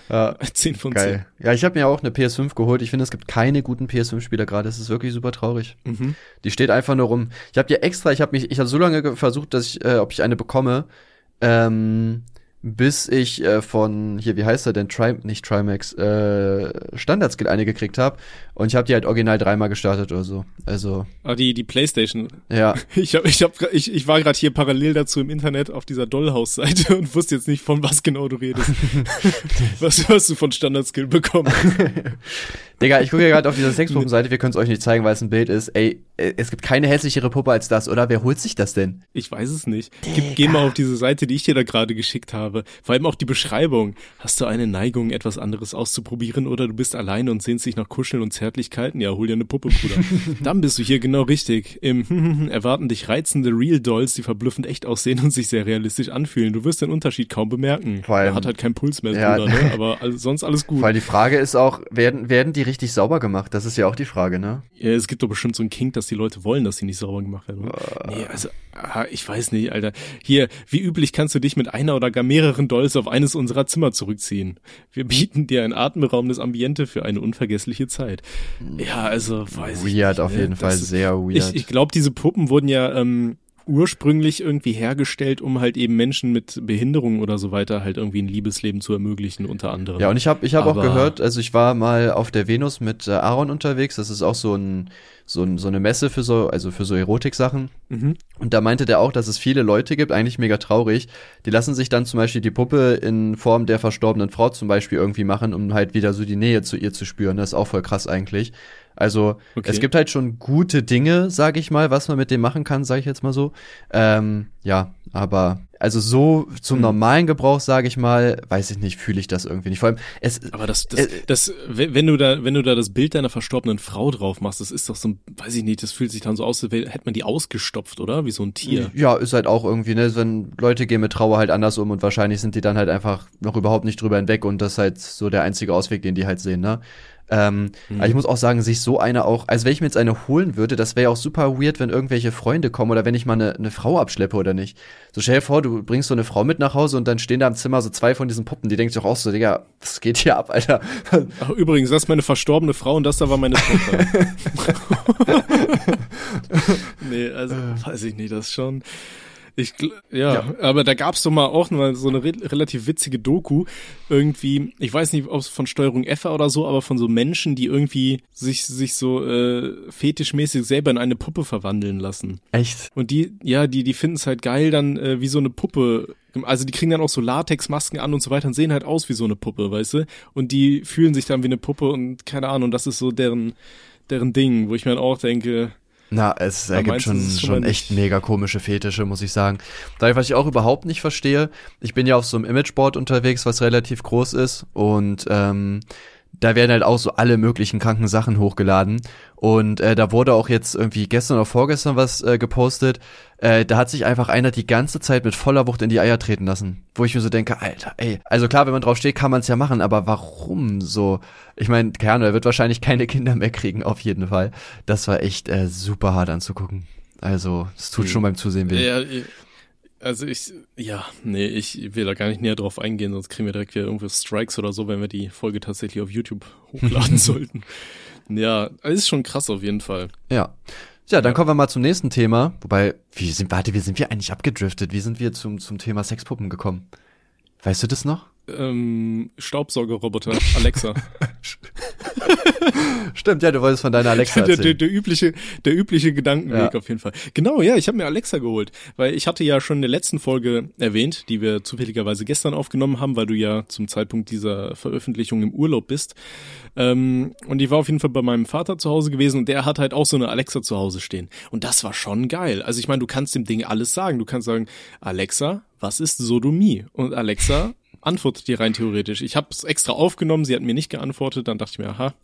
Ja, 10 von geil. Ja, ich habe mir auch eine PS5 geholt. Ich finde, es gibt keine guten PS5-Spieler gerade. Es ist wirklich super traurig. 10. Mhm. Die steht einfach nur rum. Ich habe dir extra, ich habe mich, ich habe so lange ge- versucht, dass ich, äh, ob ich eine bekomme, ähm, bis ich äh, von hier, wie heißt er denn, Tri nicht Trimax, äh, Standardskill eine gekriegt habe. Und ich habe die halt original dreimal gestartet oder so. Also Ah, die, die Playstation. ja, Ich, hab, ich, hab, ich, ich war gerade hier parallel dazu im Internet auf dieser Dollhouse-Seite und wusste jetzt nicht, von was genau du redest. was hast du von Standard-Skill bekommen? Digga, ich gucke ja gerade auf dieser Sexpuppen-Seite. Wir können es euch nicht zeigen, weil es ein Bild ist. Ey, äh, es gibt keine hässlichere Puppe als das, oder? Wer holt sich das denn? Ich weiß es nicht. Gib, geh mal auf diese Seite, die ich dir da gerade geschickt habe. Vor allem auch die Beschreibung. Hast du eine Neigung, etwas anderes auszuprobieren oder du bist alleine und sehnst dich nach Kuscheln und Zärtlichkeiten? Ja, hol dir eine Puppe, Bruder. Dann bist du hier genau richtig. Im erwarten dich reizende Real Dolls, die verblüffend echt aussehen und sich sehr realistisch anfühlen. Du wirst den Unterschied kaum bemerken. Vor allem- er hat halt keinen Puls mehr, Ja. Bruder, ne? aber sonst alles gut. Weil die Frage ist auch, werden, werden die richtig sauber gemacht? Das ist ja auch die Frage, ne? Ja, es gibt doch bestimmt so einen Kink, dass die Leute wollen, dass sie nicht sauber gemacht werden. Nee, also, ah, ich weiß nicht, Alter. Hier, wie üblich kannst du dich mit einer oder gar mehreren Dolls auf eines unserer Zimmer zurückziehen. Wir bieten dir ein atemberaubendes Ambiente für eine unvergessliche Zeit. Ja, also, weiß ich Weird, nicht, auf ne? jeden Fall, Das ist- sehr weird. Ich, ich glaube, diese Puppen wurden ja ähm, ursprünglich irgendwie hergestellt, um halt eben Menschen mit Behinderungen oder so weiter halt irgendwie ein Liebesleben zu ermöglichen, unter anderem. Ja, und ich habe ich hab auch gehört, also ich war mal auf der Venus mit äh, Aaron unterwegs, das ist auch so ein so, ein, so eine Messe für so also für so Erotik-Sachen. Mhm. Und da meinte der auch, dass es viele Leute gibt, eigentlich mega traurig, die lassen sich dann zum Beispiel die Puppe in Form der verstorbenen Frau zum Beispiel irgendwie machen, um halt wieder so die Nähe zu ihr zu spüren. Das ist auch voll krass eigentlich. Also Okay. es gibt halt schon gute Dinge, sag ich mal, was man mit dem machen kann, sage ich jetzt mal so. Ähm, ja, aber also so zum Hm. normalen Gebrauch, sage ich mal, weiß ich nicht, fühle ich das irgendwie nicht. Vor allem, es, Aber das, das, Äh, das, wenn wenn du da, wenn du da das Bild deiner verstorbenen Frau drauf machst, das ist doch so, ein, weiß ich nicht, das fühlt sich dann so aus, als hätte man die ausgestopft, oder? Wie so ein Tier. Ja, ist halt auch irgendwie, ne, wenn Leute gehen mit Trauer halt anders um und wahrscheinlich sind die dann halt einfach noch überhaupt nicht drüber hinweg und das ist halt so der einzige Ausweg, den die halt sehen, ne? Ähm, Mhm. Aber ich muss auch sagen, sich so eine auch, also wenn ich mir jetzt eine holen würde, das wäre ja auch super weird, wenn irgendwelche Freunde kommen oder wenn ich mal eine, eine Frau abschleppe oder nicht. So stell dir vor, du bringst so eine Frau mit nach Hause und dann stehen da im Zimmer so zwei von diesen Puppen, die denkt sich auch so, Digga, was geht hier ab, Alter? Ach, übrigens, das ist meine verstorbene Frau und das da war meine Tochter. nee, also, weiß ich nicht, das schon. Ich, ja, Ja. aber da gab's doch mal auch mal so eine re relativ witzige Doku. Irgendwie, ich weiß nicht, ob es von Steuerung F oder so, aber von so Menschen, die irgendwie sich, sich so äh, fetischmäßig selber in eine Puppe verwandeln lassen. Echt? Und die, ja, die, die finden es halt geil, dann äh, wie so eine Puppe. Also die kriegen dann auch so Latexmasken an und so weiter und sehen halt aus wie so eine Puppe, weißt du? Und die fühlen sich dann wie eine Puppe und keine Ahnung, das ist so deren, deren Ding, wo ich mir dann auch denke, Na, es Da ergibt schon, es schon echt mega komische Fetische, muss ich sagen. Da, was ich auch überhaupt nicht verstehe, ich bin ja auf so einem Imageboard unterwegs, was relativ groß ist und ähm, da werden halt auch so alle möglichen kranken Sachen hochgeladen. Und äh, da wurde auch jetzt irgendwie gestern oder vorgestern was äh, gepostet. Äh, da hat sich einfach einer die ganze Zeit mit voller Wucht in die Eier treten lassen. Wo ich mir so denke, Alter, ey. Also klar, wenn man drauf steht, kann man es ja machen, aber warum so? Ich meine, keine Ahnung, er wird wahrscheinlich keine Kinder mehr kriegen, auf jeden Fall. Das war echt äh, super hart anzugucken. Also, es tut Hm. schon beim Zusehen weh. ja, also ich, ja, nee, ich will da gar nicht näher drauf eingehen, sonst kriegen wir direkt wieder irgendwo Strikes oder so, wenn wir die Folge tatsächlich auf YouTube hochladen sollten. Ja, ist schon krass auf jeden Fall. Ja. Ja, dann kommen wir mal zum nächsten Thema. Wobei, wie sind, warte, wie sind wir eigentlich abgedriftet? Wie sind wir zum, zum Thema Sexpuppen gekommen? Weißt du das noch? Ähm, Staubsaugerroboter, Alexa. Stimmt, ja, du wolltest von deiner Alexa der, der, erzählen. der übliche, der übliche Gedankenweg Ja. auf jeden Fall. Genau, ja, ich habe mir Alexa geholt, weil ich hatte ja schon in der letzten Folge erwähnt, die wir zufälligerweise gestern aufgenommen haben, weil du ja zum Zeitpunkt dieser Veröffentlichung im Urlaub bist. Ähm, und die war auf jeden Fall bei meinem Vater zu Hause gewesen und der hat halt auch so eine Alexa zu Hause stehen. Und das war schon geil. Also ich meine, du kannst dem Ding alles sagen. Du kannst sagen, Alexa, was ist Sodomie? Und Alexa antwortet dir rein theoretisch. Ich habe es extra aufgenommen, sie hat mir nicht geantwortet, dann dachte ich mir, aha,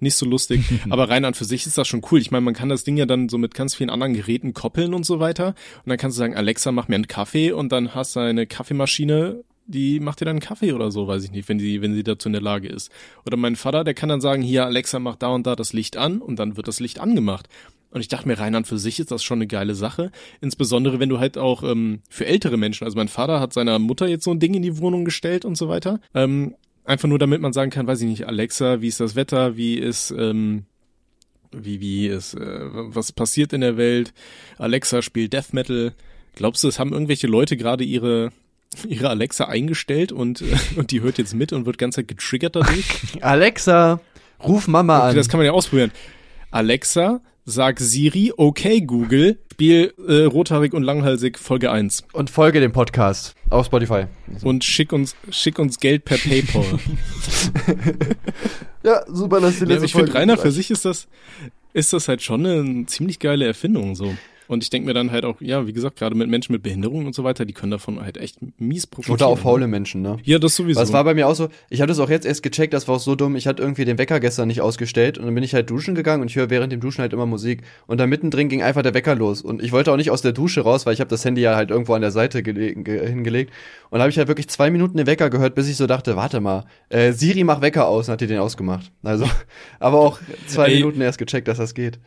nicht so lustig. Aber rein an für sich ist das schon cool. Ich meine, man kann das Ding ja dann so mit ganz vielen anderen Geräten koppeln und so weiter. Und dann kannst du sagen, Alexa, mach mir einen Kaffee und dann hast du eine Kaffeemaschine, die macht dir dann einen Kaffee oder so, weiß ich nicht, wenn sie, wenn sie dazu in der Lage ist. Oder mein Vater, der kann dann sagen, hier, Alexa, mach da und da das Licht an und dann wird das Licht angemacht. Und ich dachte mir, rein an für sich ist das schon eine geile Sache. Insbesondere, wenn du halt auch ähm, für ältere Menschen, also mein Vater hat seiner Mutter jetzt so ein Ding in die Wohnung gestellt und so weiter. Ähm, einfach nur, damit man sagen kann, weiß ich nicht, Alexa, wie ist das Wetter, wie ist, ähm, wie, wie ist, äh, was passiert in der Welt? Alexa spielt Death Metal. Glaubst du, es haben irgendwelche Leute gerade ihre ihre Alexa eingestellt und, äh, und die hört jetzt mit und wird ganz getriggert dadurch? Alexa, ruf Mama Okay, an. das kann man ja ausprobieren. Alexa, sag Siri, okay Google, spiel äh, rothaarig und langhalsig Folge 1 Und folge dem Podcast auf Spotify. und schick uns schick uns Geld per PayPal. Ja, super, dass die ja, aber ich finde Rainer für sich ist das ist das halt schon eine ziemlich geile Erfindung so. Und ich denke mir dann halt auch, ja, wie gesagt, gerade mit Menschen mit Behinderungen und so weiter, die können davon halt echt mies profitieren. Oder auch faule Menschen, ne? Ja, das sowieso. Was war bei mir auch so, ich habe das auch jetzt erst gecheckt, das war auch so dumm, ich hatte irgendwie den Wecker gestern nicht ausgestellt und dann bin ich halt duschen gegangen und ich höre während dem Duschen halt immer Musik und dann mittendrin ging einfach der Wecker los und ich wollte auch nicht aus der Dusche raus, weil ich habe das Handy ja halt irgendwo an der Seite hingelegt und habe ich halt wirklich zwei Minuten den Wecker gehört, bis ich so dachte, warte mal, äh, Siri mach Wecker aus und hat die den ausgemacht. Also, aber auch zwei Ey. Minuten erst gecheckt, dass das geht.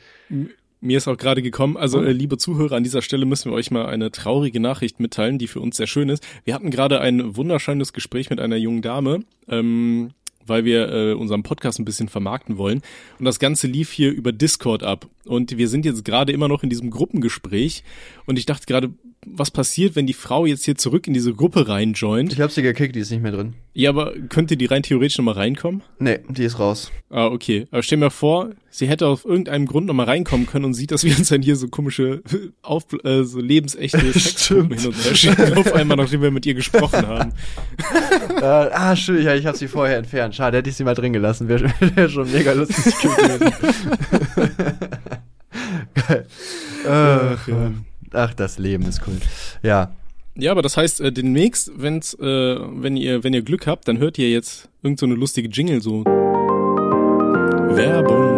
Mir ist auch gerade gekommen, also äh, liebe Zuhörer, an dieser Stelle müssen wir euch mal eine traurige Nachricht mitteilen, die für uns sehr schön ist. Wir hatten gerade ein wunderschönes Gespräch mit einer jungen Dame, ähm, weil wir äh, unseren Podcast ein bisschen vermarkten wollen. Und das Ganze lief hier über Discord ab. Und wir sind jetzt gerade immer noch in diesem Gruppengespräch. Und ich dachte gerade, was passiert, wenn die Frau jetzt hier zurück in diese Gruppe reinjoint? Ich hab sie gekickt, die ist nicht mehr drin. Ja, aber könnte die rein theoretisch nochmal reinkommen? Nee, die ist raus. Ah, okay. Aber stell mir vor, sie hätte auf irgendeinem Grund nochmal reinkommen können und sieht, dass wir uns dann hier so komische, auf, äh, so lebensechte Sexpuppen hin und her schicken, auf einmal, nachdem wir mit ihr gesprochen haben. äh, ah, schön, ja, ich habe sie vorher entfernt. Schade, hätte ich sie mal drin gelassen. Wäre wär schon mega lustig gewesen. Geil. Ach, ja. Ach, das Leben ist cool. Ja. Ja, aber das heißt, äh, demnächst, wenn's, äh, wenn ihr, wenn ihr Glück habt, dann hört ihr jetzt irgend so eine lustige Jingle so. Werbung.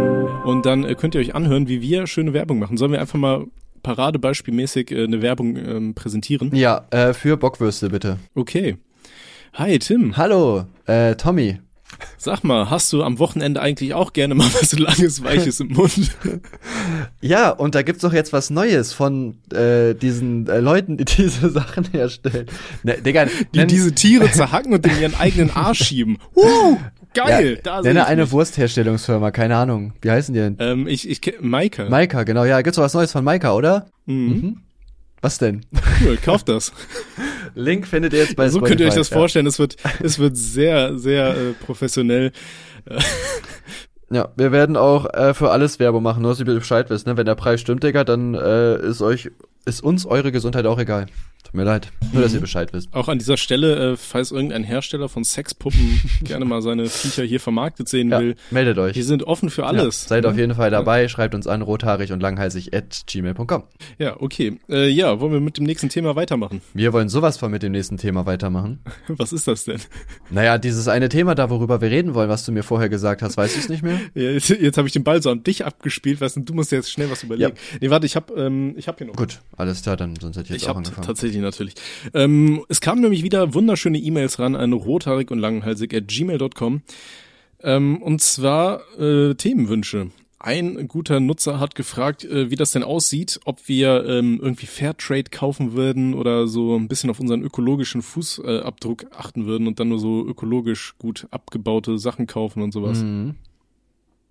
Und dann äh, könnt ihr euch anhören, wie wir schöne Werbung machen. Sollen wir einfach mal paradebeispielmäßig äh, eine Werbung ähm, präsentieren? Ja, äh, für Bockwürste bitte. Okay. Hi, Tim. Hallo, äh, Tommy. Sag mal, hast du am Wochenende eigentlich auch gerne mal was langes, weiches im Mund? Ja, und da gibt's doch jetzt was Neues von äh, diesen äh, Leuten, die diese Sachen herstellen. Ne, Digga, die diese Tiere zerhacken und in ihren eigenen Arsch schieben. Uh, geil! ja, nenne eine mich. Wurstherstellungsfirma, keine Ahnung. Wie heißen die denn? Ähm, ich, ich kenne Maika. Maika, genau. Ja, gibt's doch was Neues von Maika, oder? Mhm. mhm. Was denn? Cool, kauft das. Link findet ihr jetzt bei So könnt ihr euch das ja. vorstellen. Es wird, es wird sehr, sehr äh, professionell. Ja, wir werden auch äh, für alles Werbung machen, nur dass ihr Bescheid wisst. Ne? Wenn der Preis stimmt, Digga, dann äh, ist euch, ist uns eure Gesundheit auch egal. Tut mir leid. Nur, dass ihr mhm. Bescheid wisst. Auch an dieser Stelle, äh, falls irgendein Hersteller von Sexpuppen gerne mal seine Viecher hier vermarktet sehen ja, will. Meldet euch. Wir sind offen für alles. Ja, seid auf jeden Fall dabei. Schreibt uns an rothaarig und langhalsig at gmail.com. Ja, okay. Äh, ja, wollen wir mit dem nächsten Thema weitermachen? Wir wollen sowas von mit dem nächsten Thema weitermachen. Was ist das denn? Naja, dieses eine Thema da, worüber wir reden wollen, was du mir vorher gesagt hast, weißt du es nicht mehr? Ja, jetzt, jetzt habe ich den Ball so an dich abgespielt, weißt du, du musst jetzt schnell was überlegen. Ja. Nee, warte, ich habe ähm, ich hab hier noch. Gut, alles klar, dann sonst hätte ich jetzt ich auch angefangen. tatsächlich natürlich. Äh, ähm, es kamen nämlich wieder wunderschöne E-Mails ran an rothaarig und langhalsig at gmail.com. Ähm, und zwar äh, Themenwünsche. Ein guter Nutzer hat gefragt, äh, wie das denn aussieht, ob wir ähm, irgendwie Fairtrade kaufen würden oder so ein bisschen auf unseren ökologischen Fußabdruck äh, achten würden und dann nur so ökologisch gut abgebaute Sachen kaufen und sowas. Mhm.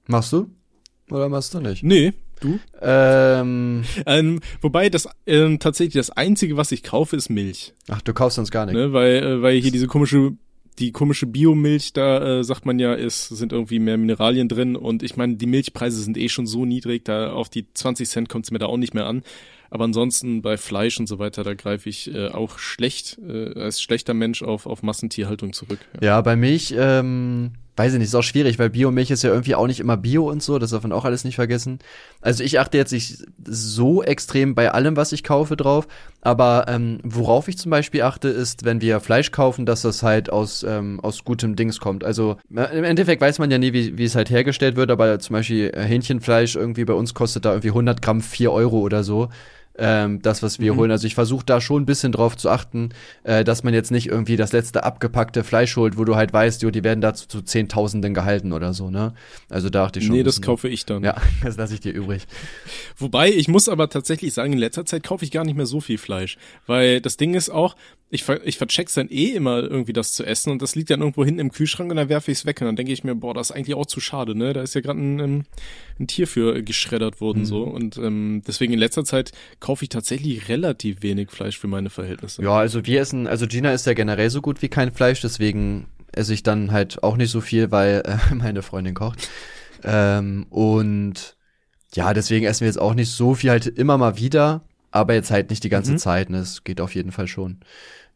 Machst du? Oder machst du nicht? Nee, Du? Ähm, ähm, wobei das ähm, tatsächlich das einzige, was ich kaufe, ist Milch. Ach, du kaufst sonst gar nicht. Ne, weil, äh, weil hier diese komische, die komische Biomilch, da äh, sagt man ja, ist, sind irgendwie mehr Mineralien drin und ich meine, die Milchpreise sind eh schon so niedrig, da auf die 20 Cent kommt es mir da auch nicht mehr an. Aber ansonsten bei Fleisch und so weiter, da greife ich äh, auch schlecht, äh, als schlechter Mensch auf, auf Massentierhaltung zurück. Ja, ja bei Milch, ähm, weiß ich nicht, ist auch schwierig, weil Biomilch ist ja irgendwie auch nicht immer Bio und so, das darf man auch alles nicht vergessen. Also ich achte jetzt nicht so extrem bei allem, was ich kaufe, drauf, aber ähm, worauf ich zum Beispiel achte, ist, wenn wir Fleisch kaufen, dass das halt aus, ähm, aus gutem Dings kommt. Also im Endeffekt weiß man ja nie, wie, wie es halt hergestellt wird, aber zum Beispiel äh, Hähnchenfleisch irgendwie bei uns kostet da irgendwie 100 Gramm 4 Euro oder so ähm, das, was wir mhm. holen. Also ich versuche da schon ein bisschen drauf zu achten, äh, dass man jetzt nicht irgendwie das letzte abgepackte Fleisch holt, wo du halt weißt, jo, die werden da zu, zu Zehntausenden gehalten oder so, ne? Also da dachte ich schon. Nee, das kaufe ich dann. Ja, das lasse ich dir übrig. Wobei, ich muss aber tatsächlich sagen, in letzter Zeit kaufe ich gar nicht mehr so viel Fleisch. Weil das Ding ist auch, ich, ver ich vercheck's dann eh immer irgendwie das zu essen und das liegt dann irgendwo hinten im Kühlschrank und dann werfe ich's weg und dann denke ich mir, boah, das ist eigentlich auch zu schade, ne? Da ist ja gerade ein, ein, Tier für geschreddert worden mhm. so und ähm, deswegen in letzter Zeit kaufe ich tatsächlich relativ wenig Fleisch für meine Verhältnisse. Ja, also wir essen, also Gina ist ja generell so gut wie kein Fleisch, deswegen esse ich dann halt auch nicht so viel, weil äh, meine Freundin kocht. Ähm, und ja, deswegen essen wir jetzt auch nicht so viel, halt immer mal wieder, aber jetzt halt nicht die ganze mhm. Zeit. Ne? Es geht auf jeden Fall schon.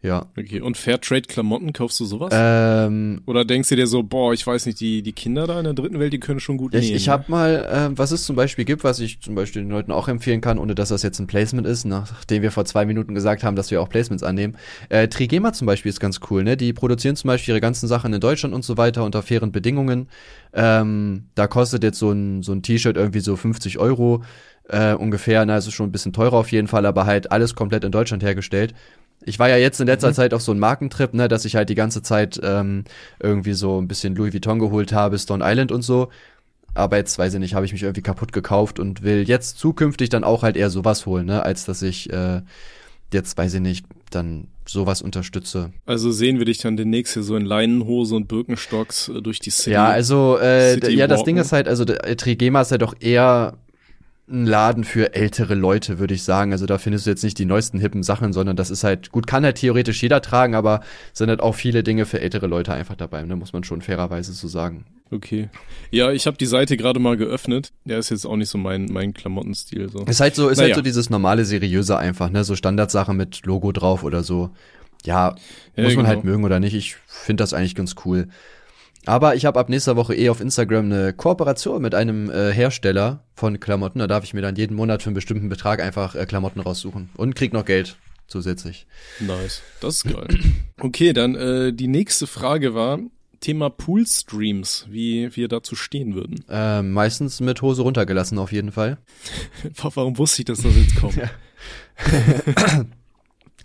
Ja. Okay, und Fairtrade-Klamotten, kaufst du sowas? Ähm, Oder denkst du dir so, boah, ich weiß nicht, die, die Kinder da in der dritten Welt, die können schon gut ich, nähen. Ich habe mal, äh, was es zum Beispiel gibt, was ich zum Beispiel den Leuten auch empfehlen kann, ohne dass das jetzt ein Placement ist, nachdem wir vor zwei Minuten gesagt haben, dass wir auch Placements annehmen. Äh, Trigema zum Beispiel ist ganz cool, ne? Die produzieren zum Beispiel ihre ganzen Sachen in Deutschland und so weiter unter fairen Bedingungen. Ähm, da kostet jetzt so ein, so ein T-Shirt irgendwie so 50 Euro äh, ungefähr, na, also schon ein bisschen teurer auf jeden Fall, aber halt alles komplett in Deutschland hergestellt ich war ja jetzt in letzter mhm. Zeit auf so einem Markentrip, ne, dass ich halt die ganze Zeit ähm, irgendwie so ein bisschen Louis Vuitton geholt habe, Stone Island und so. aber jetzt weiß ich nicht, habe ich mich irgendwie kaputt gekauft und will jetzt zukünftig dann auch halt eher sowas holen, ne, als dass ich äh, jetzt weiß ich nicht, dann sowas unterstütze. Also sehen wir dich dann demnächst hier so in Leinenhose und Birkenstocks äh, durch die City. Ja, also äh, City ja, das. Ding ist halt, also der Trigema ist halt doch eher ein Laden für ältere Leute, würde ich sagen. Also da findest du jetzt nicht die neuesten hippen Sachen, sondern das ist halt, gut, kann halt theoretisch jeder tragen, aber sind halt auch viele Dinge für ältere Leute einfach dabei, ne, muss man schon fairerweise so sagen. Okay. Ja, ich habe die Seite gerade mal geöffnet. Der ist jetzt auch nicht so mein mein Klamottenstil so. Ist halt so, ist Naja. halt so dieses normale, seriöse einfach, ne, so Standardsachen mit Logo drauf oder so. Ja, Ja, muss man genau. halt mögen oder nicht. Ich finde das eigentlich ganz cool. Aber ich habe ab nächster Woche eh auf Instagram eine Kooperation mit einem äh, Hersteller von Klamotten. Da darf ich mir dann jeden Monat für einen bestimmten Betrag einfach äh, Klamotten raussuchen und krieg noch Geld zusätzlich. Nice. Das ist geil. Okay, dann äh, die nächste Frage war Thema Poolstreams, wie wir dazu stehen würden. Äh, meistens mit Hose runtergelassen auf jeden Fall. Warum wusste ich, dass das jetzt kommt?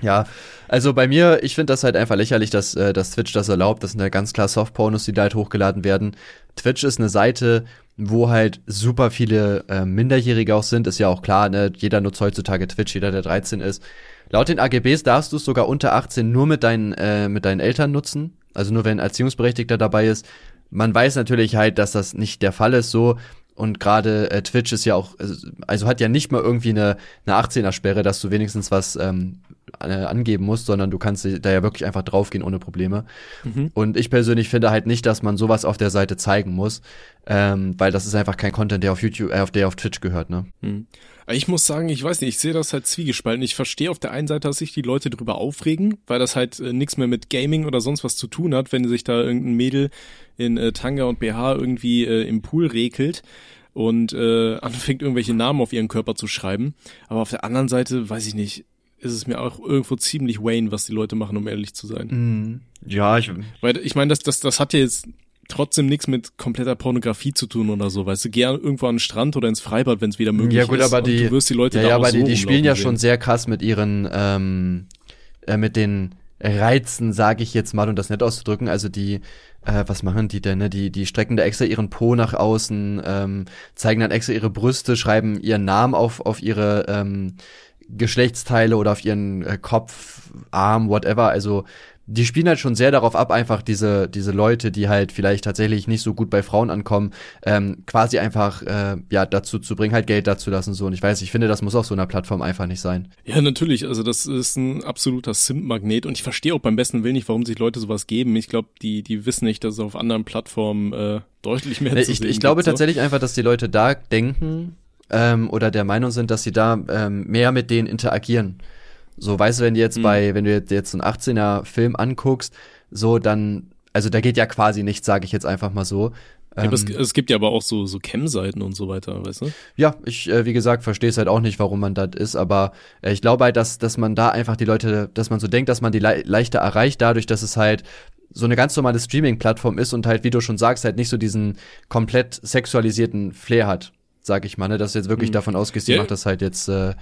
Ja, also bei mir, ich finde das halt einfach lächerlich, dass, äh, dass Twitch das erlaubt. Das sind ja ganz klar Softpornos, die da halt hochgeladen werden. Twitch ist eine Seite, wo halt super viele äh, Minderjährige auch sind. Ist ja auch klar, ne? Jeder nutzt heutzutage Twitch, jeder, der 13 ist. Laut den AGBs darfst du es sogar unter 18 nur mit deinen, äh, mit deinen Eltern nutzen. Also nur wenn ein Erziehungsberechtigter dabei ist. Man weiß natürlich halt, dass das nicht der Fall ist so. Und gerade äh, Twitch ist ja auch, also- also hat ja nicht mal irgendwie eine, eine 18er-Sperre, dass du wenigstens was ähm, äh, angeben musst, sondern du kannst da ja wirklich einfach draufgehen ohne Probleme. Und ich persönlich finde halt nicht, dass man sowas auf der Seite zeigen muss, ähm, weil das ist einfach kein Content, der auf YouTube, äh, auf der auf Twitch gehört, ne? Hm. Aber Ich muss sagen, ich weiß nicht, ich sehe das halt zwiegespalten. Ich verstehe auf der einen Seite, dass sich die Leute drüber aufregen, weil das halt äh, nichts mehr mit Gaming oder sonst was zu tun hat, wenn sich da irgendein Mädel in äh, Tanga und BH irgendwie äh, im Pool rekelt und äh, anfängt irgendwelche Namen auf ihren Körper zu schreiben. Aber auf der anderen Seite, weiß ich nicht, ist es mir auch irgendwo ziemlich Wayne, was die Leute machen, um ehrlich zu sein. Ja, ich, Weil ich meine, das, das, das hat ja jetzt trotzdem nichts mit kompletter Pornografie zu tun oder so, weißt du, geh irgendwo an den Strand oder ins Freibad, wenn es wieder möglich Ja gut, ist. aber die, du wirst die Leute ja, da ja, aber so die, die spielen ja rumlaufen schon sehen. sehr krass mit ihren, ähm, äh, mit den Reizen, sage ich jetzt mal, um das nett auszudrücken. Also die, äh, was machen die denn? Ne? Die, die strecken da extra ihren Po nach außen, ähm, zeigen dann extra ihre Brüste, schreiben ihren Namen auf auf ihre ähm, Geschlechtsteile oder auf ihren äh, Kopf, Arm, whatever. Also die spielen halt schon sehr darauf ab, einfach diese, diese Leute, die halt vielleicht tatsächlich nicht so gut bei Frauen ankommen, ähm, quasi einfach äh, ja dazu zu bringen, halt Geld dazu lassen so. Und ich weiß, ich finde, das muss auf so einer Plattform einfach nicht sein. Ja, natürlich. Also das ist ein absoluter Simp-Magnet und ich verstehe auch beim besten Willen nicht, warum sich Leute sowas geben. Ich glaube, die, die wissen nicht, dass es auf anderen Plattformen äh, deutlich mehr Nee, zu ich, sehen ich glaube gibt, so. tatsächlich einfach, dass die Leute da denken ähm, oder der Meinung sind, dass sie da ähm, mehr mit denen interagieren. So, weißt du, wenn du jetzt Mhm. bei, wenn du jetzt- einen 18er Film anguckst, so dann, also da geht ja quasi nichts, sage ich jetzt einfach mal so. Ja, aber es, Ähm, es gibt ja aber auch so, so Cam-Seiten und so weiter, weißt du? Ja, ich, äh, wie gesagt, verstehe es halt auch nicht, warum man das ist, aber äh, ich glaube halt, dass, dass man da einfach die Leute, dass man so denkt, dass man die le leichter erreicht, dadurch, dass es halt so eine ganz normale Streaming-Plattform ist und halt, wie du schon sagst, halt nicht so diesen komplett sexualisierten Flair hat, sag ich mal, ne, dass du jetzt wirklich Mhm. davon ausgehst, die Ja. macht das halt jetzt, äh,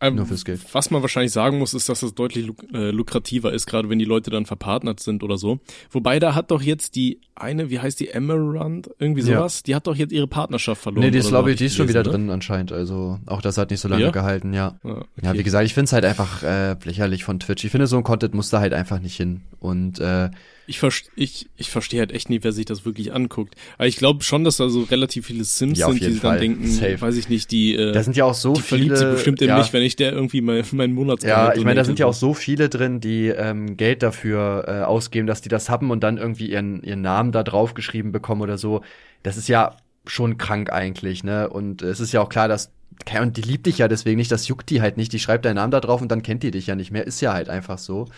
Ähm, Nur fürs Geld. Was man wahrscheinlich sagen muss, ist, dass es deutlich luk äh, lukrativer ist, gerade wenn die Leute dann verpartnert sind oder so. Wobei da hat doch jetzt die eine, wie heißt die, Emerald, irgendwie Ja. sowas, die hat doch jetzt ihre Partnerschaft verloren. nee, die ist, oder glaube ich, die ist schon wieder ne? drin anscheinend, also auch das hat nicht so lange Ja? gehalten, ja. Ja, okay. Ja, wie gesagt, ich find's halt einfach äh, lächerlich von Twitch. Ich finde, so ein Content muss da halt einfach nicht hin. Und äh, Ich, verste ich, ich verstehe halt echt nie, wer sich das wirklich anguckt. Aber ich glaube schon, dass da so relativ viele Sims Ja, sind, die sich dann Fall. denken, Safe. weiß ich nicht, die, äh, da sind ja auch so die verliebt viele. sich bestimmt in ja, mich, wenn ich der irgendwie mein, mein Monatsgehalt Ja, ich meine, da sind ja auch so viele drin, die ähm, Geld dafür äh, ausgeben, dass die das haben und dann irgendwie ihren, ihren Namen da drauf geschrieben bekommen oder so. Das ist ja schon krank eigentlich, ne? Und es ist ja auch klar, dass Ahnung, die liebt dich ja deswegen nicht, das juckt die halt nicht. Die schreibt deinen Namen da drauf und dann kennt die dich ja nicht mehr. Ist ja halt einfach so.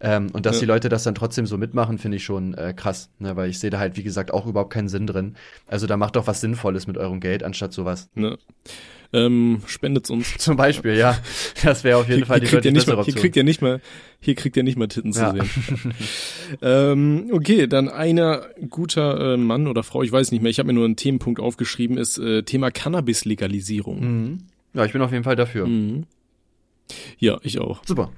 Ähm, und dass Ja. die Leute das dann trotzdem so mitmachen, finde ich schon äh, krass, ne? Weil ich sehe da halt, wie gesagt, auch überhaupt keinen Sinn drin. Also da macht doch was Sinnvolles mit eurem Geld, anstatt sowas. Ne? Ähm, spendet's uns. Zum Beispiel, ja. Das wäre auf jeden Hier, Fall hier, die kriegt ihr deutlich nicht bessere mal, hier Option. kriegt ihr nicht mal, hier kriegt ihr nicht mal Titten Ja. zu sehen. ähm, okay, dann einer guter äh, Mann oder Frau, ich weiß nicht mehr, ich habe mir nur einen Themenpunkt aufgeschrieben, ist äh, Thema Cannabis-Legalisierung. Mhm. Ja, ich bin auf jeden Fall dafür. Mhm. Ja, ich auch. Super.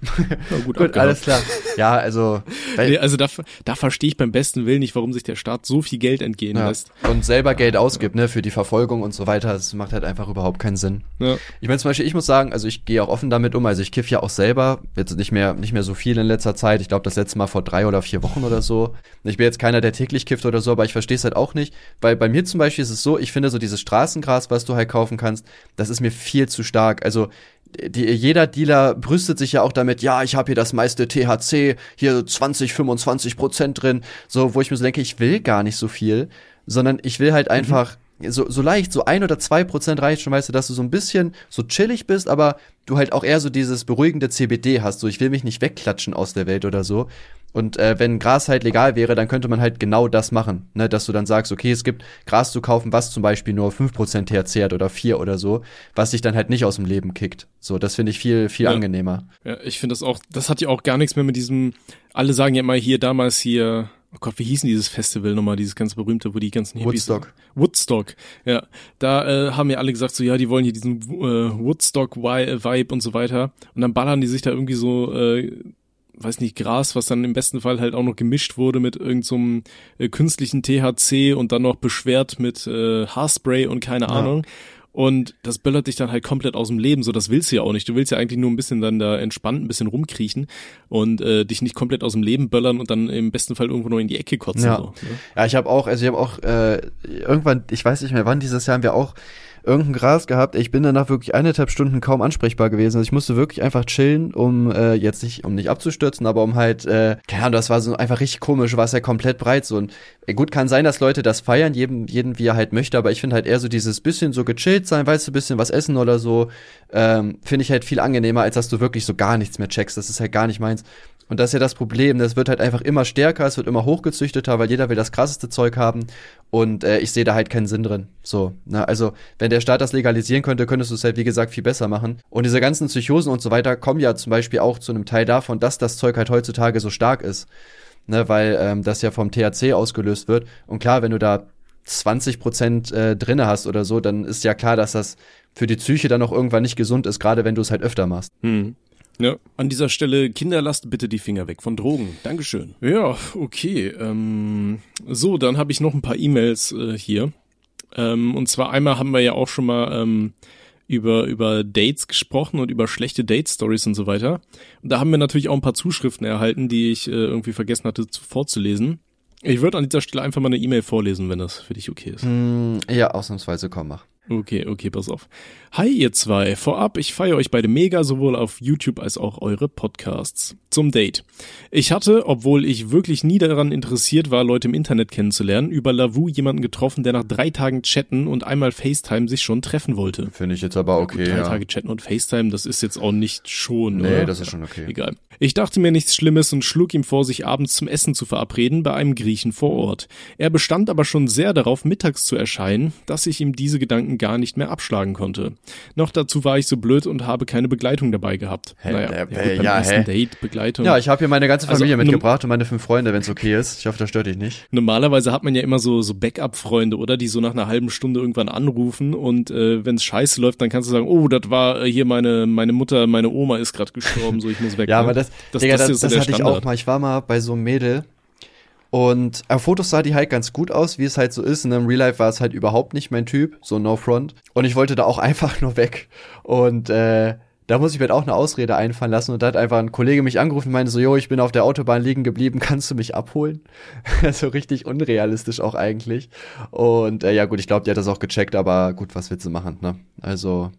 Na gut, Gut, alles klar. Ja, also. Nee, also da, da verstehe ich beim besten Willen nicht, warum sich der Staat so viel Geld entgehen ja. lässt. Und selber Geld ausgibt, ne, für die Verfolgung und so weiter. Das macht halt einfach überhaupt keinen Sinn. Ja. Ich meine zum Beispiel, ich muss sagen, also ich gehe auch offen damit um, also ich kiff ja auch selber, jetzt nicht mehr, nicht mehr so viel in letzter Zeit. Ich glaube, das letzte Mal vor drei oder vier Wochen oder so. Ich bin jetzt keiner, der täglich kifft oder so, aber ich verstehe es halt auch nicht. Weil bei mir zum Beispiel ist es so, ich finde so dieses Straßengras, was du halt kaufen kannst, das ist mir viel zu stark. Also die, jeder Dealer brüstet sich ja auch damit, ja, ich habe hier das meiste THC, hier 20, 25 Prozent drin, so, wo ich mir so denke, ich will gar nicht so viel, sondern ich will halt einfach so, so leicht, so ein oder zwei Prozent reicht schon, weißt du, dass du so ein bisschen so chillig bist, aber du halt auch eher so dieses beruhigende CBD hast, so ich will mich nicht wegklatschen aus der Welt oder so. Und äh, wenn Gras halt legal wäre, dann könnte man halt genau das machen, ne, dass du dann sagst, okay, es gibt Gras zu kaufen, was zum Beispiel nur 5% THC hat oder 4 oder so, was dich dann halt nicht aus dem Leben kickt. So, das finde ich viel, viel Ja. angenehmer. Ja, ich finde das auch, das hat ja auch gar nichts mehr mit diesem, alle sagen ja immer hier damals hier, oh Gott, wie hieß denn dieses Festival nochmal, dieses ganz berühmte, wo die ganzen Hippies Woodstock. Woodstock, ja. Da äh, haben ja alle gesagt, so ja, die wollen hier diesen äh, Woodstock-Vibe und so weiter. Und dann ballern die sich da irgendwie so, äh, weiß nicht, Gras, was dann im besten Fall halt auch noch gemischt wurde mit irgendeinem äh, künstlichen THC und dann noch beschwert mit äh, Haarspray und keine Ahnung. Und das böllert dich dann halt komplett aus dem Leben. So, das willst du ja auch nicht. Du willst ja eigentlich nur ein bisschen dann da entspannt, ein bisschen rumkriechen und äh, dich nicht komplett aus dem Leben böllern und dann im besten Fall irgendwo noch in die Ecke kotzen. Ja. So, ne? Ja, ich habe auch, also ich habe auch äh, irgendwann, ich weiß nicht mehr wann, dieses Jahr haben wir auch irgendein Gras gehabt. Ich bin danach wirklich eineinhalb Stunden kaum ansprechbar gewesen. Also ich musste wirklich einfach chillen, um äh, jetzt nicht, um nicht abzustürzen, aber um halt, äh, keine Ahnung, das war so einfach richtig komisch, war es ja komplett breit so. Und äh, gut, kann sein, dass Leute das feiern, jedem, jeden wie er halt möchte, aber ich finde halt eher so dieses bisschen so gechillt sein, weißt du, bisschen was essen oder so, ähm, finde ich halt viel angenehmer, als dass du wirklich so gar nichts mehr checkst. Das ist halt gar nicht meins. Und das ist ja das Problem, das wird halt einfach immer stärker, es wird immer hochgezüchteter, weil jeder will das krasseste Zeug haben und äh, ich sehe da halt keinen Sinn drin. So, na, also wenn der Staat das legalisieren könnte, könntest du es halt wie gesagt viel besser machen. Und diese ganzen Psychosen und so weiter kommen ja zum Beispiel auch zu einem Teil davon, dass das Zeug halt heutzutage so stark ist. Ne, weil ähm, das ja vom THC ausgelöst wird. Und klar, wenn du da 20 Prozent äh, drinne hast oder so, dann ist ja klar, dass das für die Psyche dann auch irgendwann nicht gesund ist, gerade wenn du es halt öfter machst. Hm. Ja, an dieser Stelle, Kinder, lasst bitte die Finger weg von Drogen. Dankeschön. Ja, okay. Ähm, so, dann habe ich noch ein paar E-Mails äh, hier. Ähm, und zwar einmal haben wir ja auch schon mal ähm, über, über Dates gesprochen und über schlechte Date-Stories und so weiter. Und da haben wir natürlich auch ein paar Zuschriften erhalten, die ich äh, irgendwie vergessen hatte zu, vorzulesen. Ich würde an dieser Stelle einfach mal eine E-Mail vorlesen, wenn das für dich okay ist. Hm, ja, ausnahmsweise, komm, mach. Okay, okay, pass auf. Hi ihr zwei. Vorab, ich feiere euch beide mega, sowohl auf YouTube als auch eure Podcasts. Zum Date. Ich hatte, obwohl ich wirklich nie daran interessiert war, Leute im Internet kennenzulernen, über Lavu jemanden getroffen, der nach drei Tagen chatten und einmal FaceTime sich schon treffen wollte. Finde ich jetzt aber okay. drei ja. Tage chatten und FaceTime, das ist jetzt auch nicht schon, Nee, oder? das ist schon okay. Egal. Ich dachte mir nichts Schlimmes und schlug ihm vor, sich abends zum Essen zu verabreden bei einem Griechen vor Ort. Er bestand aber schon sehr darauf, mittags zu erscheinen, dass ich ihm diese Gedanken gar nicht mehr abschlagen konnte. Noch dazu war ich so blöd und habe keine Begleitung dabei gehabt. Hä, naja, äh, ja, gut, beim ja, ersten? Date, Begleitung. Ja, ich habe hier meine ganze Also, Familie nun- mitgebracht und meine fünf Freunde, wenn es okay ist. Ich hoffe, das stört dich nicht. Normalerweise hat man ja immer so, so Backup-Freunde, oder? Die so nach einer halben Stunde irgendwann anrufen und äh, wenn es scheiße läuft, dann kannst du sagen, oh, das war äh, hier meine, meine Mutter, meine Oma ist gerade gestorben, so ich muss weg. Ja, ne? aber das, das, Digga, das das, das hatte ich Standard. auch mal. Ich war mal bei so einem Mädel und auf Fotos sah die halt ganz gut aus, wie es halt so ist. Und im Real Life war es halt überhaupt nicht mein Typ, so no front. Und ich wollte da auch einfach nur weg. Und äh, da muss ich mir halt auch eine Ausrede einfallen lassen. Und da hat einfach ein Kollege mich angerufen und meinte so, jo, ich bin auf der Autobahn liegen geblieben, kannst du mich abholen? so richtig unrealistisch auch eigentlich. Und äh, ja gut, ich glaube, die hat das auch gecheckt, aber gut, was willst du machen, ne? Also,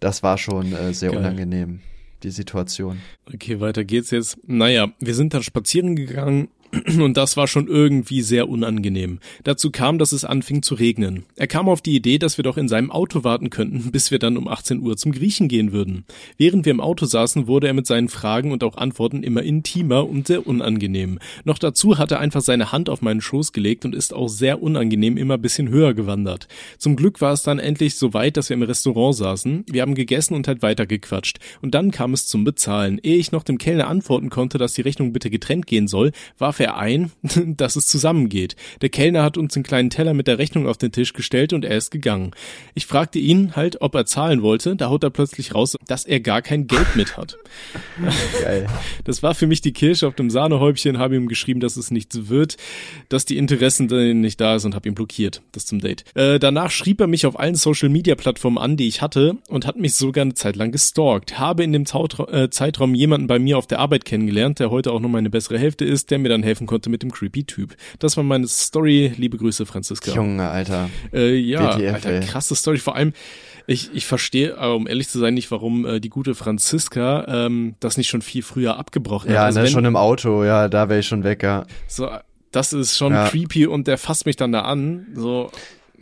das war schon äh, sehr Geil. unangenehm, die Situation. Okay, weiter geht's jetzt. Naja, wir sind dann spazieren gegangen und das war schon irgendwie sehr unangenehm. Dazu kam, dass es anfing zu regnen. Er kam auf die Idee, dass wir doch in seinem Auto warten könnten, bis wir dann um 18 Uhr zum Griechen gehen würden. Während wir im Auto saßen, wurde er mit seinen Fragen und auch Antworten immer intimer und sehr unangenehm. Noch dazu hat er einfach seine Hand auf meinen Schoß gelegt und ist auch sehr unangenehm immer bisschen höher gewandert. Zum Glück war es dann endlich so weit, dass wir im Restaurant saßen. Wir haben gegessen und halt weitergequatscht. Und dann kam es zum Bezahlen. Ehe ich noch dem Kellner antworten konnte, dass die Rechnung bitte getrennt gehen soll, warf er ein, dass es zusammengeht. Der Kellner hat uns einen kleinen Teller mit der Rechnung auf den Tisch gestellt und er ist gegangen. Ich fragte ihn halt, ob er zahlen wollte. Da haut er plötzlich raus, dass er gar kein Geld mit hat. Geil. Das war für mich die Kirsche auf dem Sahnehäubchen, habe ihm geschrieben, dass es nichts wird, dass die Interessen nicht da ist und habe ihn blockiert. Das zum Date. Äh, danach schrieb er mich auf allen Social Media Plattformen an, die ich hatte und hat mich sogar eine Zeit lang gestalkt. Habe in dem Zautra äh, Zeitraum jemanden bei mir auf der Arbeit kennengelernt, der heute auch noch meine bessere Hälfte ist, der mir dann helfen konnte mit dem creepy Typ. Das war meine Story. Liebe Grüße, Franziska. Junge, Alter. Äh, ja, WTF, Alter, krasse Story. Vor allem, ich, ich verstehe, aber um ehrlich zu sein, nicht, warum äh, die gute Franziska ähm, das nicht schon viel früher abgebrochen Ja, hat. Also ne, wenn- schon im Auto, ja, da wäre ich schon weg, ja. so, das ist schon Ja. creepy und der fasst mich dann da an. So,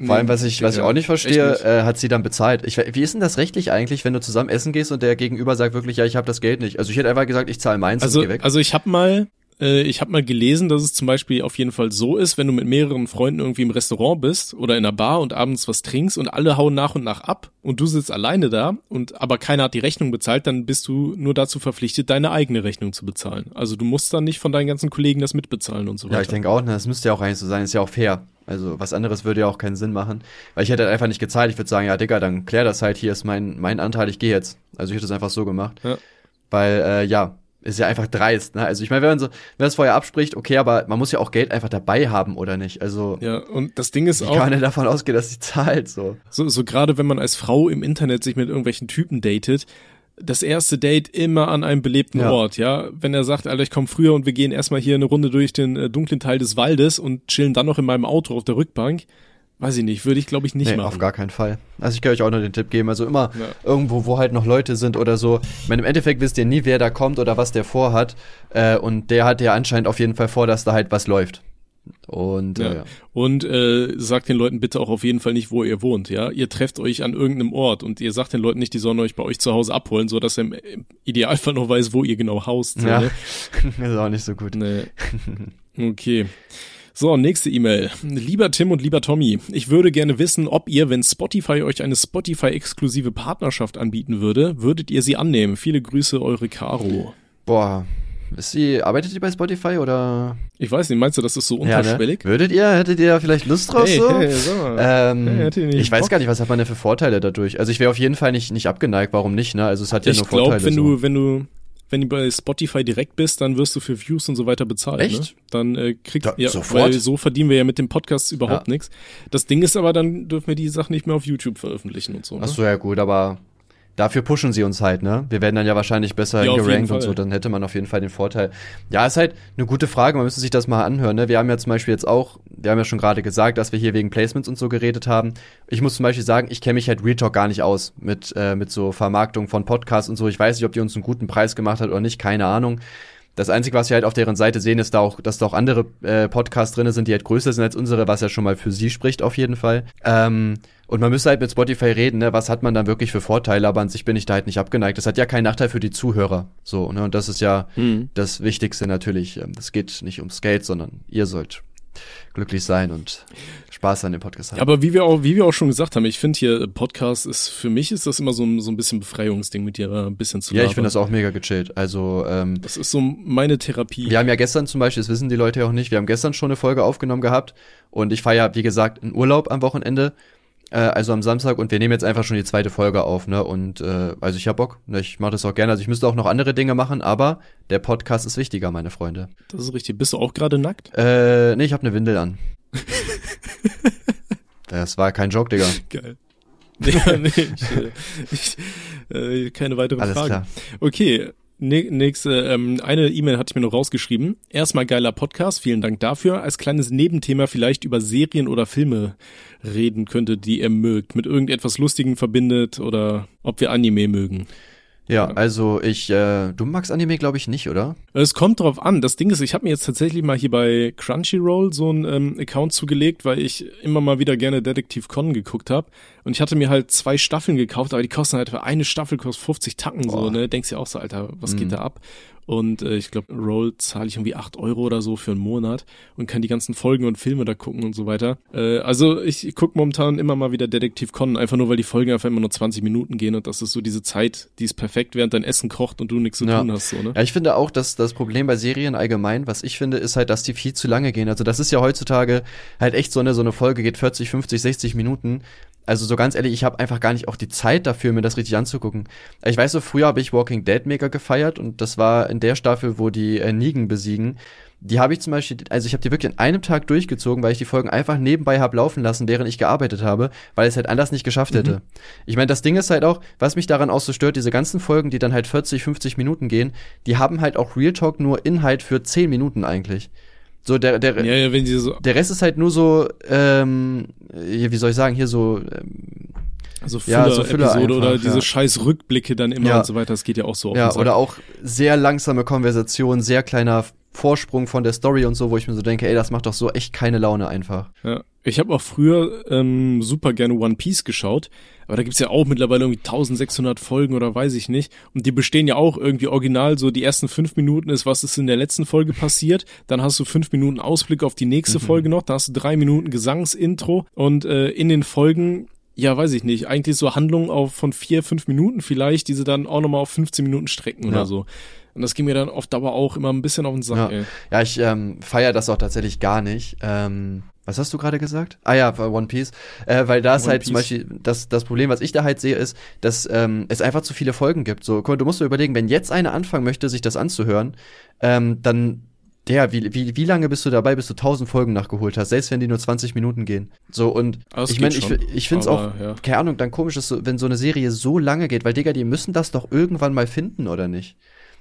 Vor allem, was ich, was ich auch nicht verstehe, nicht. äh, hat sie dann bezahlt. Ich, wie ist denn das rechtlich eigentlich, wenn du zusammen essen gehst und der Gegenüber sagt wirklich, ja, ich habe das Geld nicht? Also ich hätte einfach gesagt, ich zahle meins Also, und geh weg. also ich habe mal, äh, ich habe mal gelesen, dass es zum Beispiel auf jeden Fall so ist, wenn du mit mehreren Freunden irgendwie im Restaurant bist oder in einer Bar und abends was trinkst und alle hauen nach und nach ab und du sitzt alleine da und aber keiner hat die Rechnung bezahlt, dann bist du nur dazu verpflichtet, deine eigene Rechnung zu bezahlen. Also du musst dann nicht von deinen ganzen Kollegen das mitbezahlen und so weiter. ja, ich denke auch, ne, das müsste ja auch eigentlich so sein, ist ja auch fair. Also was anderes würde ja auch keinen Sinn machen. Weil ich hätte halt einfach nicht gezahlt. Ich würde sagen, ja, Digga, dann klär das halt, hier ist mein, mein Anteil, ich gehe jetzt. Also ich hätte es einfach so gemacht. Ja. Weil, äh, ja, ist ja einfach dreist, ne? Also ich meine, wenn man so, wenn man es vorher abspricht, okay, aber man muss ja auch Geld einfach dabei haben, oder nicht? Also Ja, und das Ding ist wie auch, kann denn davon ausgehen, dass sie zahlt so? so, so gerade wenn man als Frau im Internet sich mit irgendwelchen Typen datet, das erste Date immer an einem belebten Ja. Ort, ja. Wenn er sagt, Alter, ich komme früher und wir gehen erstmal hier eine Runde durch den äh, dunklen Teil des Waldes und chillen dann noch in meinem Auto auf der Rückbank, weiß ich nicht, würde ich glaube ich nicht nee, machen. auf gar keinen Fall. Also ich kann euch auch nur den Tipp geben, also immer Ja. irgendwo, wo halt noch Leute sind oder so. Ich meine, im Endeffekt wisst ihr nie, wer da kommt oder was der vorhat. Äh, und der hat ja anscheinend auf jeden Fall vor, dass da halt was läuft. Und Ja. äh. Und äh, sagt den Leuten bitte auch auf jeden Fall nicht, wo ihr wohnt, ja. Ihr trefft euch an irgendeinem Ort und ihr sagt den Leuten nicht, die sollen euch bei euch zu Hause abholen, so dass er im, im Idealfall noch weiß, wo ihr genau haust. Ja. ne? ist auch nicht so gut. Nee. Okay. So, nächste E-Mail. Lieber Tim und lieber Tommy, ich würde gerne wissen, ob ihr, wenn Spotify euch eine Spotify-exklusive Partnerschaft anbieten würde, würdet ihr sie annehmen? Viele Grüße, eure Caro. Boah. Ist sie, arbeitet ihr bei Spotify oder? Ich weiß nicht, meinst du, das ist so Ja, unterschwellig? ne? Würdet ihr, hättet ihr da vielleicht Lust drauf Hey, so? hey, sag mal. Ähm, Hey, ich weiß Bock? gar nicht, was hat man denn für Vorteile dadurch? Also ich wäre auf jeden Fall nicht, nicht abgeneigt, warum nicht, ne? Also es hat ja ich nur glaube, Vorteile. wenn so. du, wenn du, wenn du bei Spotify direkt bist, dann wirst du für Views und so weiter bezahlt. Echt? Ne? Dann äh, kriegst Da- ja, sofort? weil so verdienen wir ja mit dem Podcast überhaupt Ja. nichts. Das Ding ist aber, dann dürfen wir die Sachen nicht mehr auf YouTube veröffentlichen und so. Ne? Ach so, ja gut, aber dafür pushen sie uns halt, ne? Wir werden dann ja wahrscheinlich besser Ja, gerankt und so, dann hätte man auf jeden Fall den Vorteil. Ja, ist halt eine gute Frage, man müsste sich das mal anhören, ne? Wir haben ja zum Beispiel jetzt auch, wir haben ja schon gerade gesagt, dass wir hier wegen Placements und so geredet haben. Ich muss zum Beispiel sagen, ich kenne mich halt Real Talk gar nicht aus mit, äh, mit so Vermarktung von Podcasts und so. Ich weiß nicht, ob die uns einen guten Preis gemacht hat oder nicht, keine Ahnung. Das Einzige, was wir halt auf deren Seite sehen, ist da auch, dass da auch andere äh, Podcasts drin sind, die halt größer sind als unsere, was ja schon mal für sie spricht, auf jeden Fall. Ähm, und man müsste halt mit Spotify reden, ne? was hat man dann wirklich für Vorteile, aber an sich bin ich da halt nicht abgeneigt. Das hat ja keinen Nachteil für die Zuhörer. So, ne? Und das ist ja Mhm. das Wichtigste natürlich. Ähm, Das geht nicht ums Geld, sondern ihr sollt glücklich sein und Spaß an dem Podcast haben. Aber wie wir auch, wie wir auch schon gesagt haben, ich finde hier äh, Podcast ist für mich ist das immer so ein, so ein bisschen Befreiungsding mit dir äh, ein bisschen zu Ja, ich labern. finde das auch mega gechillt. Also, ähm, Das ist so meine Therapie. Wir haben ja gestern zum Beispiel, das wissen die Leute ja auch nicht, wir haben gestern schon eine Folge aufgenommen gehabt und ich fahre ja, wie gesagt, in Urlaub am Wochenende, äh, also am Samstag und wir nehmen jetzt einfach schon die zweite Folge auf, ne? Und äh, also ich hab Bock, ne? ich mache das auch gerne. Also ich müsste auch noch andere Dinge machen, aber der Podcast ist wichtiger, meine Freunde. Das ist richtig. Bist du auch gerade nackt? Äh, nee, ich habe eine Windel an. das war kein Joke, Digga. Geil. Ja, nee, ich, äh, ich, äh, keine weitere Alles Frage. klar. Okay, nächste, ähm, eine E-Mail hatte ich mir noch rausgeschrieben. Erstmal geiler Podcast, vielen Dank dafür. Als kleines Nebenthema vielleicht über Serien oder Filme reden könnte, die ihr mögt, mit irgendetwas Lustigem verbindet oder ob wir Anime mögen. Ja, also ich, äh, du magst Anime, glaube ich, nicht, oder? Es kommt drauf an. Das Ding ist, ich habe mir jetzt tatsächlich mal hier bei Crunchyroll so einen ähm, Account zugelegt, weil ich immer mal wieder gerne Detective Con geguckt habe. Und ich hatte mir halt zwei Staffeln gekauft, aber die kosten halt, eine Staffel kostet 50 Tacken so, Boah. ne? Denkst ja auch so, Alter, was Mhm. geht da ab? Und äh, ich glaube, Roll zahle ich irgendwie acht Euro oder so für einen Monat und kann die ganzen Folgen und Filme da gucken und so weiter. Äh, also ich, ich gucke momentan immer mal wieder Detektiv Conan, einfach nur, weil die Folgen einfach immer nur 20 Minuten gehen und das ist so diese Zeit, die ist perfekt, während dein Essen kocht und du nichts zu Ja. tun hast. So, ne? Ja, ich finde auch, dass das Problem bei Serien allgemein, was ich finde, ist halt, dass die viel zu lange gehen. Also das ist ja heutzutage halt echt so eine, so eine Folge geht 40, 50, 60 Minuten. Also so ganz ehrlich, ich habe einfach gar nicht auch die Zeit dafür, mir das richtig anzugucken. Ich weiß so, früher habe ich Walking Dead mega gefeiert und das war in der Staffel, wo die äh, Negan besiegen. Die habe ich zum Beispiel, also ich habe die wirklich an einem Tag durchgezogen, weil ich die Folgen einfach nebenbei habe laufen lassen, während ich gearbeitet habe, weil es halt anders nicht geschafft hätte. Ich meine, das Ding ist halt auch, was mich daran auch so stört, diese ganzen Folgen, die dann halt 40, 50 Minuten gehen, die haben halt auch Real Talk nur Inhalt für 10 Minuten eigentlich. So, der, der, Ja, ja, so, der Rest ist halt nur so, ähm, wie soll ich sagen, hier so, ähm, so Ja, Füller, so Füller Episode oder einfach, diese ja. scheiß Rückblicke dann immer Ja. und so weiter, das geht ja auch so ja, oder auch sehr langsame Konversation, sehr kleiner Vorsprung von der Story und so, wo ich mir so denke, ey, das macht doch so echt keine Laune einfach. Ja. Ich habe auch früher ähm, super gerne One Piece geschaut, aber da gibt's ja auch mittlerweile irgendwie 1600 Folgen oder weiß ich nicht. Und die bestehen ja auch irgendwie original, so die ersten fünf Minuten ist, was ist in der letzten Folge passiert. Dann hast du fünf Minuten Ausblick auf die nächste Mhm. Folge noch, da hast du drei Minuten Gesangsintro und äh, in den Folgen ja, weiß ich nicht. Eigentlich so Handlungen auf von vier, fünf Minuten vielleicht, die sie dann auch nochmal auf 15 Minuten strecken Ja. oder so. Und das ging mir dann auf Dauer auch immer ein bisschen auf den Sack, Ja, ey. ja ich ähm, feiere das auch tatsächlich gar nicht. Ähm, was hast du gerade gesagt? Ah ja, bei One Piece. Äh, weil da ist One halt zum Piece. Beispiel, das, das Problem, was ich da halt sehe, ist, dass ähm, es einfach zu viele Folgen gibt. So, guck mal, du musst dir überlegen, wenn jetzt einer anfangen möchte, sich das anzuhören, ähm, dann der, wie, wie, wie lange bist du dabei, bis du 1000 Folgen nachgeholt hast, selbst wenn die nur 20 Minuten gehen. So, und es ich meine, ich, ich finde es auch, ja. keine Ahnung, dann komisch ist, so, wenn so eine Serie so lange geht, weil, Digga, die müssen das doch irgendwann mal finden, oder nicht?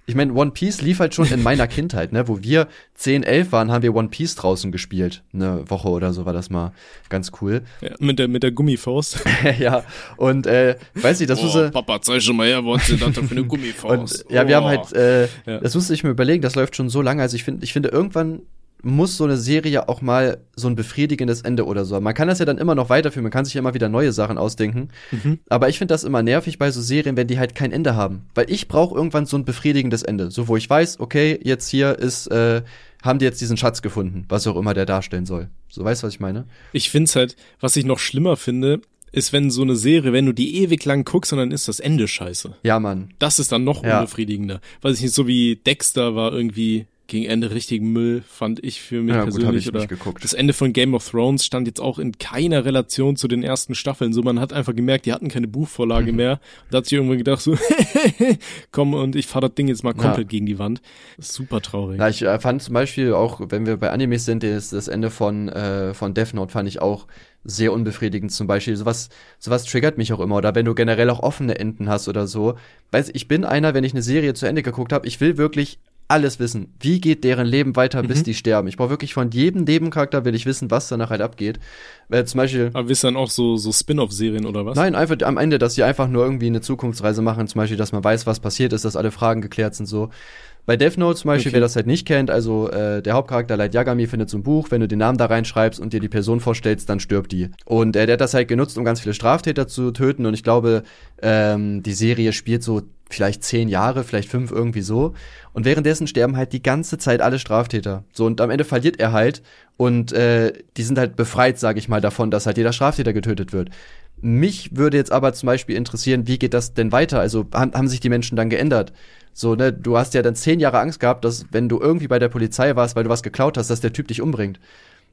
Ich meine, One Piece lief halt schon in meiner Kindheit, ne? Wo wir 10, 11 waren, haben wir One Piece draußen gespielt. Eine Woche oder so war das mal ganz cool. Ja, mit der, mit der Gummifaust. ja, und äh, weiß ich, das oh, musste. Papa, zeig schon mal her, was sie da für eine Und Gummifaust. ja, wir haben halt, äh, Ja. das musste ich mir überlegen, das läuft schon so lange. Also ich finde, ich finde, irgendwann muss so eine Serie auch mal so ein befriedigendes Ende oder so. haben. Man kann das ja dann immer noch weiterführen, man kann sich ja immer wieder neue Sachen ausdenken. Mhm. Aber ich finde das immer nervig bei so Serien, wenn die halt kein Ende haben. Weil ich brauche irgendwann so ein befriedigendes Ende. So, wo ich weiß, okay, jetzt hier ist, äh, haben die jetzt diesen Schatz gefunden, was auch immer der darstellen soll. So, weißt du, was ich meine? Ich find's halt, was ich noch schlimmer finde, ist, wenn so eine Serie, wenn du die ewig lang guckst und dann ist das Ende scheiße. Ja, Mann. Das ist dann noch Ja. unbefriedigender. Weiß ich nicht, so wie Dexter war irgendwie gegen Ende richtig Müll, fand ich für mich Ja, gut, persönlich. ich oder das Ende von Game of Thrones stand jetzt auch in keiner Relation zu den ersten Staffeln. So, man hat einfach gemerkt, die hatten keine Mhm. Buchvorlage mehr. Da hat sich irgendwann gedacht, so, komm und ich fahr das Ding jetzt mal Ja. komplett gegen die Wand. Super traurig. Ja, ich äh, fand zum Beispiel auch, wenn wir bei Animes sind, das, das Ende von, äh, von Death Note fand ich auch sehr unbefriedigend zum Beispiel. Sowas, sowas triggert mich auch immer. Oder wenn du generell auch offene Enden hast oder so. Weiß, ich bin einer, wenn ich eine Serie zu Ende geguckt habe, ich will wirklich alles wissen. Wie geht deren Leben weiter, bis Mhm. die sterben? Ich brauche wirklich von jedem Nebencharakter will ich wissen, was danach halt abgeht. Weil zum Beispiel, Aber ihr dann auch so, so Spin-off-Serien oder was? Nein, einfach am Ende, dass sie einfach nur irgendwie eine Zukunftsreise machen, zum Beispiel, dass man weiß, was passiert ist, dass alle Fragen geklärt sind, so. Bei Death Note zum Beispiel, Okay. wer das halt nicht kennt, also äh, der Hauptcharakter Light Yagami findet so ein Buch, wenn du den Namen da reinschreibst und dir die Person vorstellst, dann stirbt die. Und äh, der hat das halt genutzt, um ganz viele Straftäter zu töten und ich glaube, ähm, die Serie spielt so vielleicht zehn Jahre, vielleicht fünf, irgendwie so. Und währenddessen sterben halt die ganze Zeit alle Straftäter. So, und am Ende verliert er halt und äh, die sind halt befreit, sage ich mal, davon, dass halt jeder Straftäter getötet wird. Mich würde jetzt aber zum Beispiel interessieren, wie geht das denn weiter? Also haben, haben sich die Menschen dann geändert? So, ne, du hast ja dann zehn Jahre Angst gehabt, dass wenn du irgendwie bei der Polizei warst, weil du was geklaut hast, dass der Typ dich umbringt.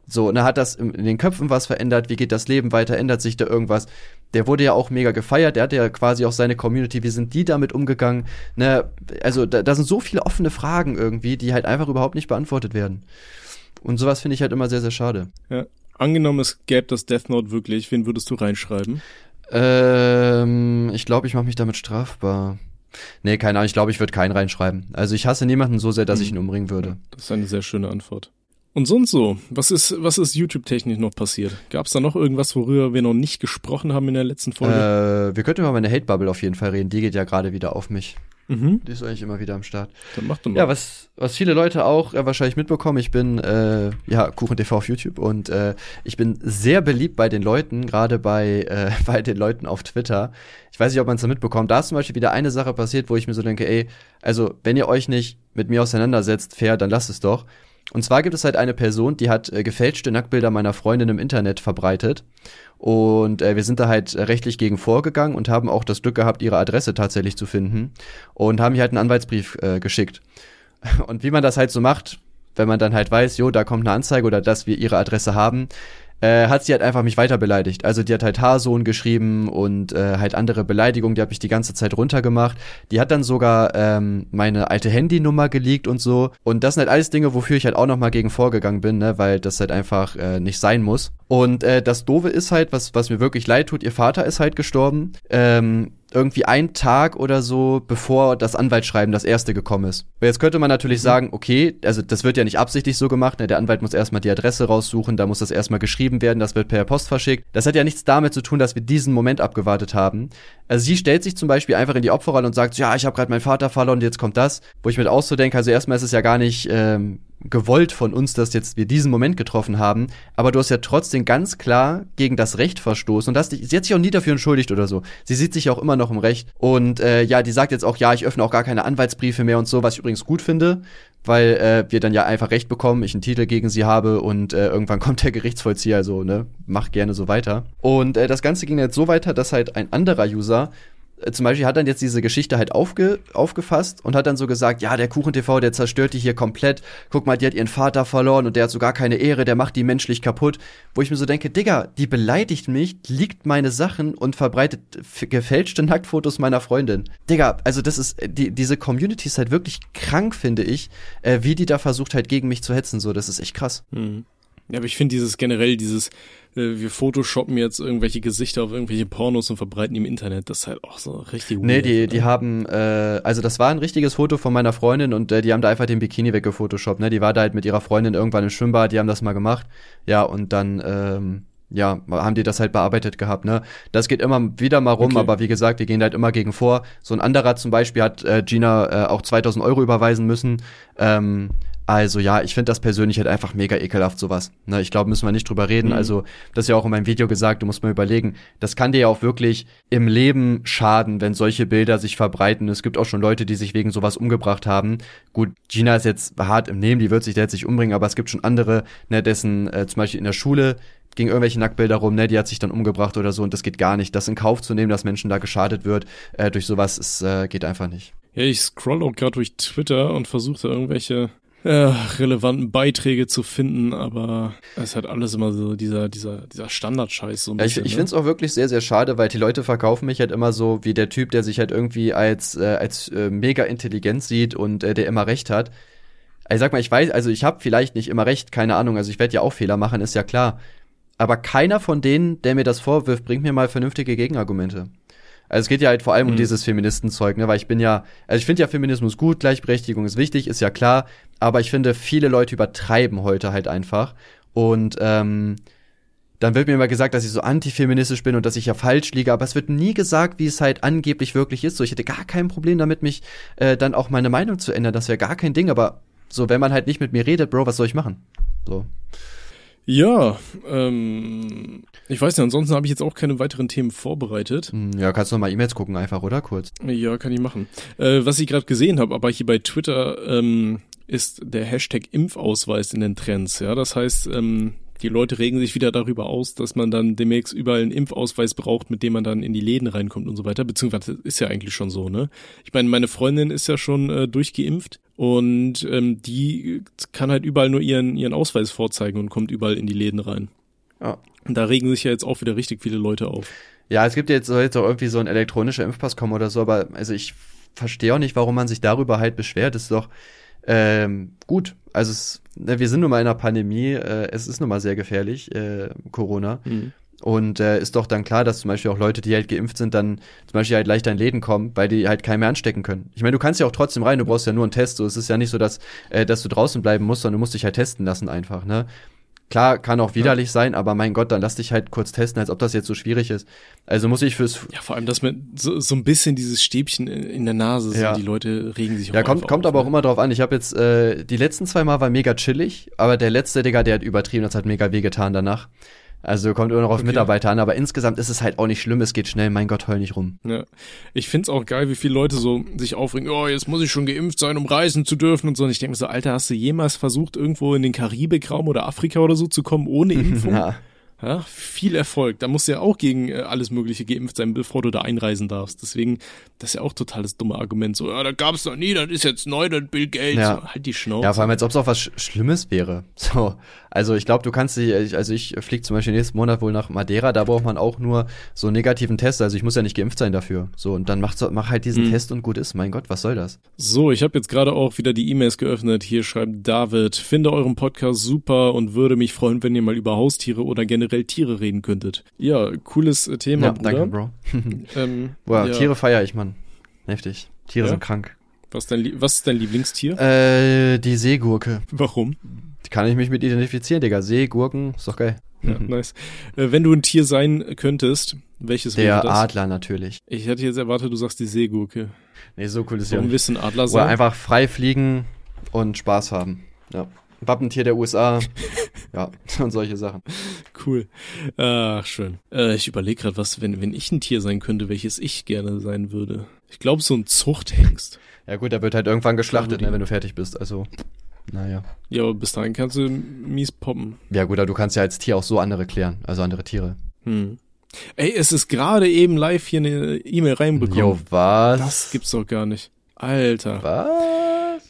So, ne, hat das in den Köpfen was verändert? Wie geht das Leben weiter? Ändert sich da irgendwas? Der wurde ja auch mega gefeiert, der hatte ja quasi auch seine Community. Wie sind die damit umgegangen? Ne, also da, da sind so viele offene Fragen irgendwie, die halt einfach überhaupt nicht beantwortet werden. Und sowas finde ich halt immer sehr, sehr schade. Ja. Angenommen, es gäbe das Death Note wirklich, wen würdest du reinschreiben? Ähm, ich glaube, ich mache mich damit strafbar. Nee, keine Ahnung, ich glaube, ich würde keinen reinschreiben. Also ich hasse niemanden so sehr, dass ich ihn umbringen würde. Das ist eine sehr schöne Antwort. Und sonst so, was ist, was ist YouTube-technisch noch passiert? Gab es da noch irgendwas, worüber wir noch nicht gesprochen haben in der letzten Folge? Äh, wir könnten über meine Hate-Bubble auf jeden Fall reden. Die geht ja gerade wieder auf mich. Mhm. Die ist eigentlich immer wieder am Start. Dann mach doch mal. Ja, was, was viele Leute auch äh, wahrscheinlich mitbekommen, ich bin äh, ja KuchenTV auf YouTube und äh, ich bin sehr beliebt bei den Leuten, gerade bei, äh, bei den Leuten auf Twitter. Ich weiß nicht, ob man es da mitbekommt. Da ist zum Beispiel wieder eine Sache passiert, wo ich mir so denke, ey, also wenn ihr euch nicht mit mir auseinandersetzt, fair, dann lasst es doch. Und zwar gibt es halt eine Person, die hat äh, gefälschte Nacktbilder meiner Freundin im Internet verbreitet. Und äh, wir sind da halt rechtlich gegen vorgegangen und haben auch das Glück gehabt, ihre Adresse tatsächlich zu finden. Und haben ihr halt einen Anwaltsbrief äh, geschickt. Und wie man das halt so macht, wenn man dann halt weiß, jo, da kommt eine Anzeige oder dass wir ihre Adresse haben, äh, hat sie halt einfach mich weiter beleidigt. Also die hat halt Haarsohn geschrieben und äh, halt andere Beleidigungen, die habe ich die ganze Zeit runtergemacht. Die hat dann sogar ähm, meine alte Handynummer geleakt und so. Und das sind halt alles Dinge, wofür ich halt auch nochmal gegen vorgegangen bin, ne, weil das halt einfach äh, nicht sein muss. Und äh, das Doofe ist halt, was, was mir wirklich leid tut, ihr Vater ist halt gestorben. Ähm, irgendwie ein Tag oder so, bevor das Anwaltsschreiben das erste gekommen ist. Und jetzt könnte man natürlich mhm. sagen, okay, also das wird ja nicht absichtlich so gemacht, ne? der Anwalt muss erstmal die Adresse raussuchen, da muss das erstmal geschrieben werden, das wird per Post verschickt. Das hat ja nichts damit zu tun, dass wir diesen Moment abgewartet haben. Also sie stellt sich zum Beispiel einfach in die Opferrolle und sagt, ja, ich habe gerade meinen Vater verloren, jetzt kommt das. Wo ich so denke, also erstmal ist es ja gar nicht ähm, gewollt von uns, dass jetzt wir diesen Moment getroffen haben, aber du hast ja trotzdem ganz klar gegen das Recht verstoßen und hast dich, sie hat sich auch nie dafür entschuldigt oder so. Sie sieht sich auch immer noch im Recht und äh, ja, die sagt jetzt auch, ja, ich öffne auch gar keine Anwaltsbriefe mehr und so, was ich übrigens gut finde, weil äh, wir dann ja einfach Recht bekommen, ich einen Titel gegen sie habe und äh, irgendwann kommt der Gerichtsvollzieher, also ne, mach gerne so weiter. Und äh, das Ganze ging jetzt so weiter, dass halt ein anderer User zum Beispiel hat dann jetzt diese Geschichte halt aufge, aufgefasst und hat dann so gesagt, ja, der KuchenTV, der zerstört die hier komplett. Guck mal, die hat ihren Vater verloren und der hat so gar keine Ehre, der macht die menschlich kaputt. Wo ich mir so denke, Digga, die beleidigt mich, liegt meine Sachen und verbreitet gefälschte Nacktfotos meiner Freundin. Digga, also das ist, die, diese Community ist halt wirklich krank, finde ich, äh, wie die da versucht halt gegen mich zu hetzen, so, das ist echt krass. Mhm. Ja, aber ich finde dieses generell, dieses, äh, wir photoshoppen jetzt irgendwelche Gesichter auf irgendwelche Pornos und verbreiten die im Internet, das ist halt auch so richtig Nee, die, ne? die haben, äh, also das war ein richtiges Foto von meiner Freundin und äh, die haben da einfach den Bikini weggefotoshoppt, ne? Die war da halt mit ihrer Freundin irgendwann im Schwimmbad, die haben das mal gemacht. Ja, und dann, ähm, ja, haben die das halt bearbeitet gehabt, ne? Das geht immer wieder mal rum, okay. aber wie gesagt, wir gehen halt immer gegen vor. So ein anderer zum Beispiel hat äh, Gina äh, auch 2000 Euro überweisen müssen. Ähm, also ja, ich finde das persönlich halt einfach mega ekelhaft, sowas. Ne, ich glaube, müssen wir nicht drüber reden. Mhm. Also, das ist ja auch in meinem Video gesagt, du musst mal überlegen, das kann dir ja auch wirklich im Leben schaden, wenn solche Bilder sich verbreiten. Es gibt auch schon Leute, die sich wegen sowas umgebracht haben. Gut, Gina ist jetzt hart im Nehmen, die wird sich da jetzt nicht umbringen, aber es gibt schon andere, ne, dessen äh, zum Beispiel in der Schule ging irgendwelche Nacktbilder rum, ne, die hat sich dann umgebracht oder so und das geht gar nicht. Das in Kauf zu nehmen, dass Menschen da geschadet wird, äh, durch sowas, ist, äh, geht einfach nicht. Ja, ich scroll auch gerade durch Twitter und versuche irgendwelche äh, relevanten Beiträge zu finden, aber es hat alles immer so dieser, dieser, dieser Standardscheiß so ein bisschen. ich ich ne? finde es auch wirklich sehr, sehr schade, weil die Leute verkaufen mich halt immer so wie der Typ, der sich halt irgendwie als, äh, als äh, mega intelligent sieht und äh, der immer recht hat. Ich sag mal, ich weiß, also ich habe vielleicht nicht immer recht, keine Ahnung, also ich werde ja auch Fehler machen, ist ja klar. Aber keiner von denen, der mir das vorwirft, bringt mir mal vernünftige Gegenargumente. Also es geht ja halt vor allem mhm. um dieses Feministenzeug, ne, weil ich bin ja, also ich finde ja Feminismus gut, Gleichberechtigung ist wichtig, ist ja klar, aber ich finde, viele Leute übertreiben heute halt einfach. Und ähm, dann wird mir immer gesagt, dass ich so antifeministisch bin und dass ich ja falsch liege, aber es wird nie gesagt, wie es halt angeblich wirklich ist. So, ich hätte gar kein Problem damit, mich äh, dann auch meine Meinung zu ändern. Das wäre gar kein Ding, aber so, wenn man halt nicht mit mir redet, Bro, was soll ich machen? So. Ja, ähm, ich weiß nicht, ansonsten habe ich jetzt auch keine weiteren Themen vorbereitet. Hm, ja, kannst du noch mal E-Mails gucken einfach, oder? Kurz. Ja, kann ich machen. Äh, was ich gerade gesehen habe, aber hier bei Twitter ähm, ist der Hashtag Impfausweis in den Trends. Ja, das heißt, ähm, die Leute regen sich wieder darüber aus, dass man dann demnächst überall einen Impfausweis braucht, mit dem man dann in die Läden reinkommt und so weiter. Beziehungsweise ist ja eigentlich schon so, ne? Ich meine, meine Freundin ist ja schon äh, durchgeimpft und ähm, die kann halt überall nur ihren, ihren Ausweis vorzeigen und kommt überall in die Läden rein. Ja. Und da regen sich ja jetzt auch wieder richtig viele Leute auf. Ja, es gibt jetzt, soll jetzt auch irgendwie so ein elektronischer Impfpass kommen oder so, aber also ich verstehe auch nicht, warum man sich darüber halt beschwert. Das ist doch ähm, gut. Also es, ne, wir sind nun mal in einer Pandemie, äh, es ist nun mal sehr gefährlich, äh, Corona. Mhm. Und äh, ist doch dann klar, dass zum Beispiel auch Leute, die halt geimpft sind, dann zum Beispiel halt leichter in Läden kommen, weil die halt keinen mehr anstecken können. Ich meine, du kannst ja auch trotzdem rein, du brauchst ja nur einen Test. So, es ist ja nicht so, dass, äh, dass du draußen bleiben musst, sondern du musst dich halt testen lassen einfach, ne? Klar, kann auch widerlich ja. sein, aber mein Gott, dann lass dich halt kurz testen, als ob das jetzt so schwierig ist. Also muss ich fürs. Ja, vor allem, dass man so, so ein bisschen dieses Stäbchen in der Nase, ja. so, die Leute regen sich Ja, kommt, kommt auf, aber ne? auch immer drauf an. Ich habe jetzt, äh, die letzten zwei Mal war mega chillig, aber der letzte, Digga, der hat übertrieben, das hat mega wehgetan danach. Also kommt immer noch auf okay. Mitarbeiter an, aber insgesamt ist es halt auch nicht schlimm, es geht schnell, mein Gott, heul nicht rum. Ja. Ich find's auch geil, wie viele Leute so sich aufregen, oh, jetzt muss ich schon geimpft sein, um reisen zu dürfen und so. Und ich denke mir so, Alter, hast du jemals versucht, irgendwo in den Karibikraum oder Afrika oder so zu kommen ohne Impfung? ja. Ja, viel Erfolg. Da musst du ja auch gegen äh, alles Mögliche geimpft sein, bevor du da einreisen darfst. Deswegen, das ist ja auch total das dumme Argument. So, ja, da gab's noch nie, das ist jetzt neu, das Bill Gates. Ja. Halt die Schnauze. Ja, vor allem, als ob es auch was Sch Schlimmes wäre. So, also ich glaube, du kannst dich, also ich fliege zum Beispiel nächsten Monat wohl nach Madeira, da braucht man auch nur so einen negativen Test. Also ich muss ja nicht geimpft sein dafür. So, und dann mach, mach halt diesen mhm. Test und gut ist. Mein Gott, was soll das? So, ich habe jetzt gerade auch wieder die E-Mails geöffnet. Hier schreibt David, finde euren Podcast super und würde mich freuen, wenn ihr mal über Haustiere oder generell Tiere reden könntet. Ja, cooles äh, Thema, ja, Bruder. danke, Bro. ähm, Boah, ja. Tiere feiere ich, Mann. Heftig. Tiere ja? sind krank. Was, dein, was ist dein Lieblingstier? Äh, die Seegurke. Warum? Kann ich mich mit identifizieren, Digga. Seegurken, ist doch geil. Ja, nice. Äh, wenn du ein Tier sein könntest, welches wäre das? Der Adler natürlich. Ich hätte jetzt erwartet, du sagst die Seegurke. Nee, so cool ist ja nicht. Warum ein Adler sein? Oder einfach frei fliegen und Spaß haben. Ja. Wappentier der USA. ja, und solche Sachen. Cool. Ach, schön. Äh, ich überlege gerade, was, wenn, wenn ich ein Tier sein könnte, welches ich gerne sein würde. Ich glaube, so ein Zuchthengst. Ja gut, der wird halt irgendwann geschlachtet, ne, wenn du fertig bist. Also, naja. Ja, aber bis dahin kannst du mies poppen. Ja gut, aber du kannst ja als Tier auch so andere klären, also andere Tiere. Hm. Ey, es ist gerade eben live hier eine E-Mail reinbekommen. Jo, was? Das gibt's doch gar nicht. Alter. Was?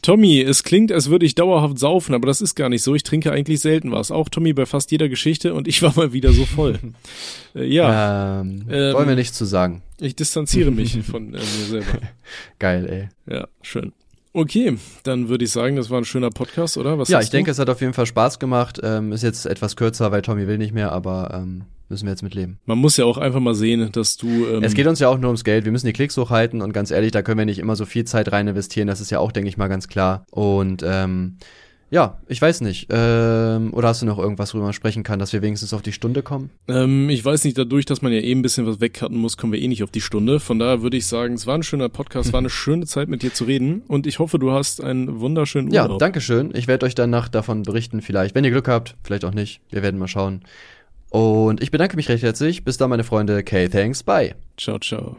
Tommy, es klingt, als würde ich dauerhaft saufen, aber das ist gar nicht so. Ich trinke eigentlich selten was. Auch Tommy bei fast jeder Geschichte und ich war mal wieder so voll. äh, ja. Ähm, ähm, wollen wir nichts zu sagen. Ich distanziere mich von äh, mir selber. Geil, ey. Ja, schön. Okay, dann würde ich sagen, das war ein schöner Podcast, oder? Was ja, ich du? denke, es hat auf jeden Fall Spaß gemacht. Ähm, ist jetzt etwas kürzer, weil Tommy will nicht mehr, aber ähm, müssen wir jetzt mitleben. Man muss ja auch einfach mal sehen, dass du. Ähm es geht uns ja auch nur ums Geld. Wir müssen die Klicks hochhalten und ganz ehrlich, da können wir nicht immer so viel Zeit rein investieren. Das ist ja auch, denke ich mal, ganz klar. Und ähm, ja, ich weiß nicht. Ähm, oder hast du noch irgendwas, worüber man sprechen kann, dass wir wenigstens auf die Stunde kommen? Ähm, ich weiß nicht, dadurch, dass man ja eh ein bisschen was wegcutten muss, kommen wir eh nicht auf die Stunde. Von daher würde ich sagen, es war ein schöner Podcast, war eine schöne Zeit mit dir zu reden und ich hoffe, du hast einen wunderschönen Urlaub. Ja, danke schön. Ich werde euch danach davon berichten, vielleicht, wenn ihr Glück habt, vielleicht auch nicht. Wir werden mal schauen. Und ich bedanke mich recht herzlich. Bis dann, meine Freunde. Okay, thanks. Bye. Ciao, ciao.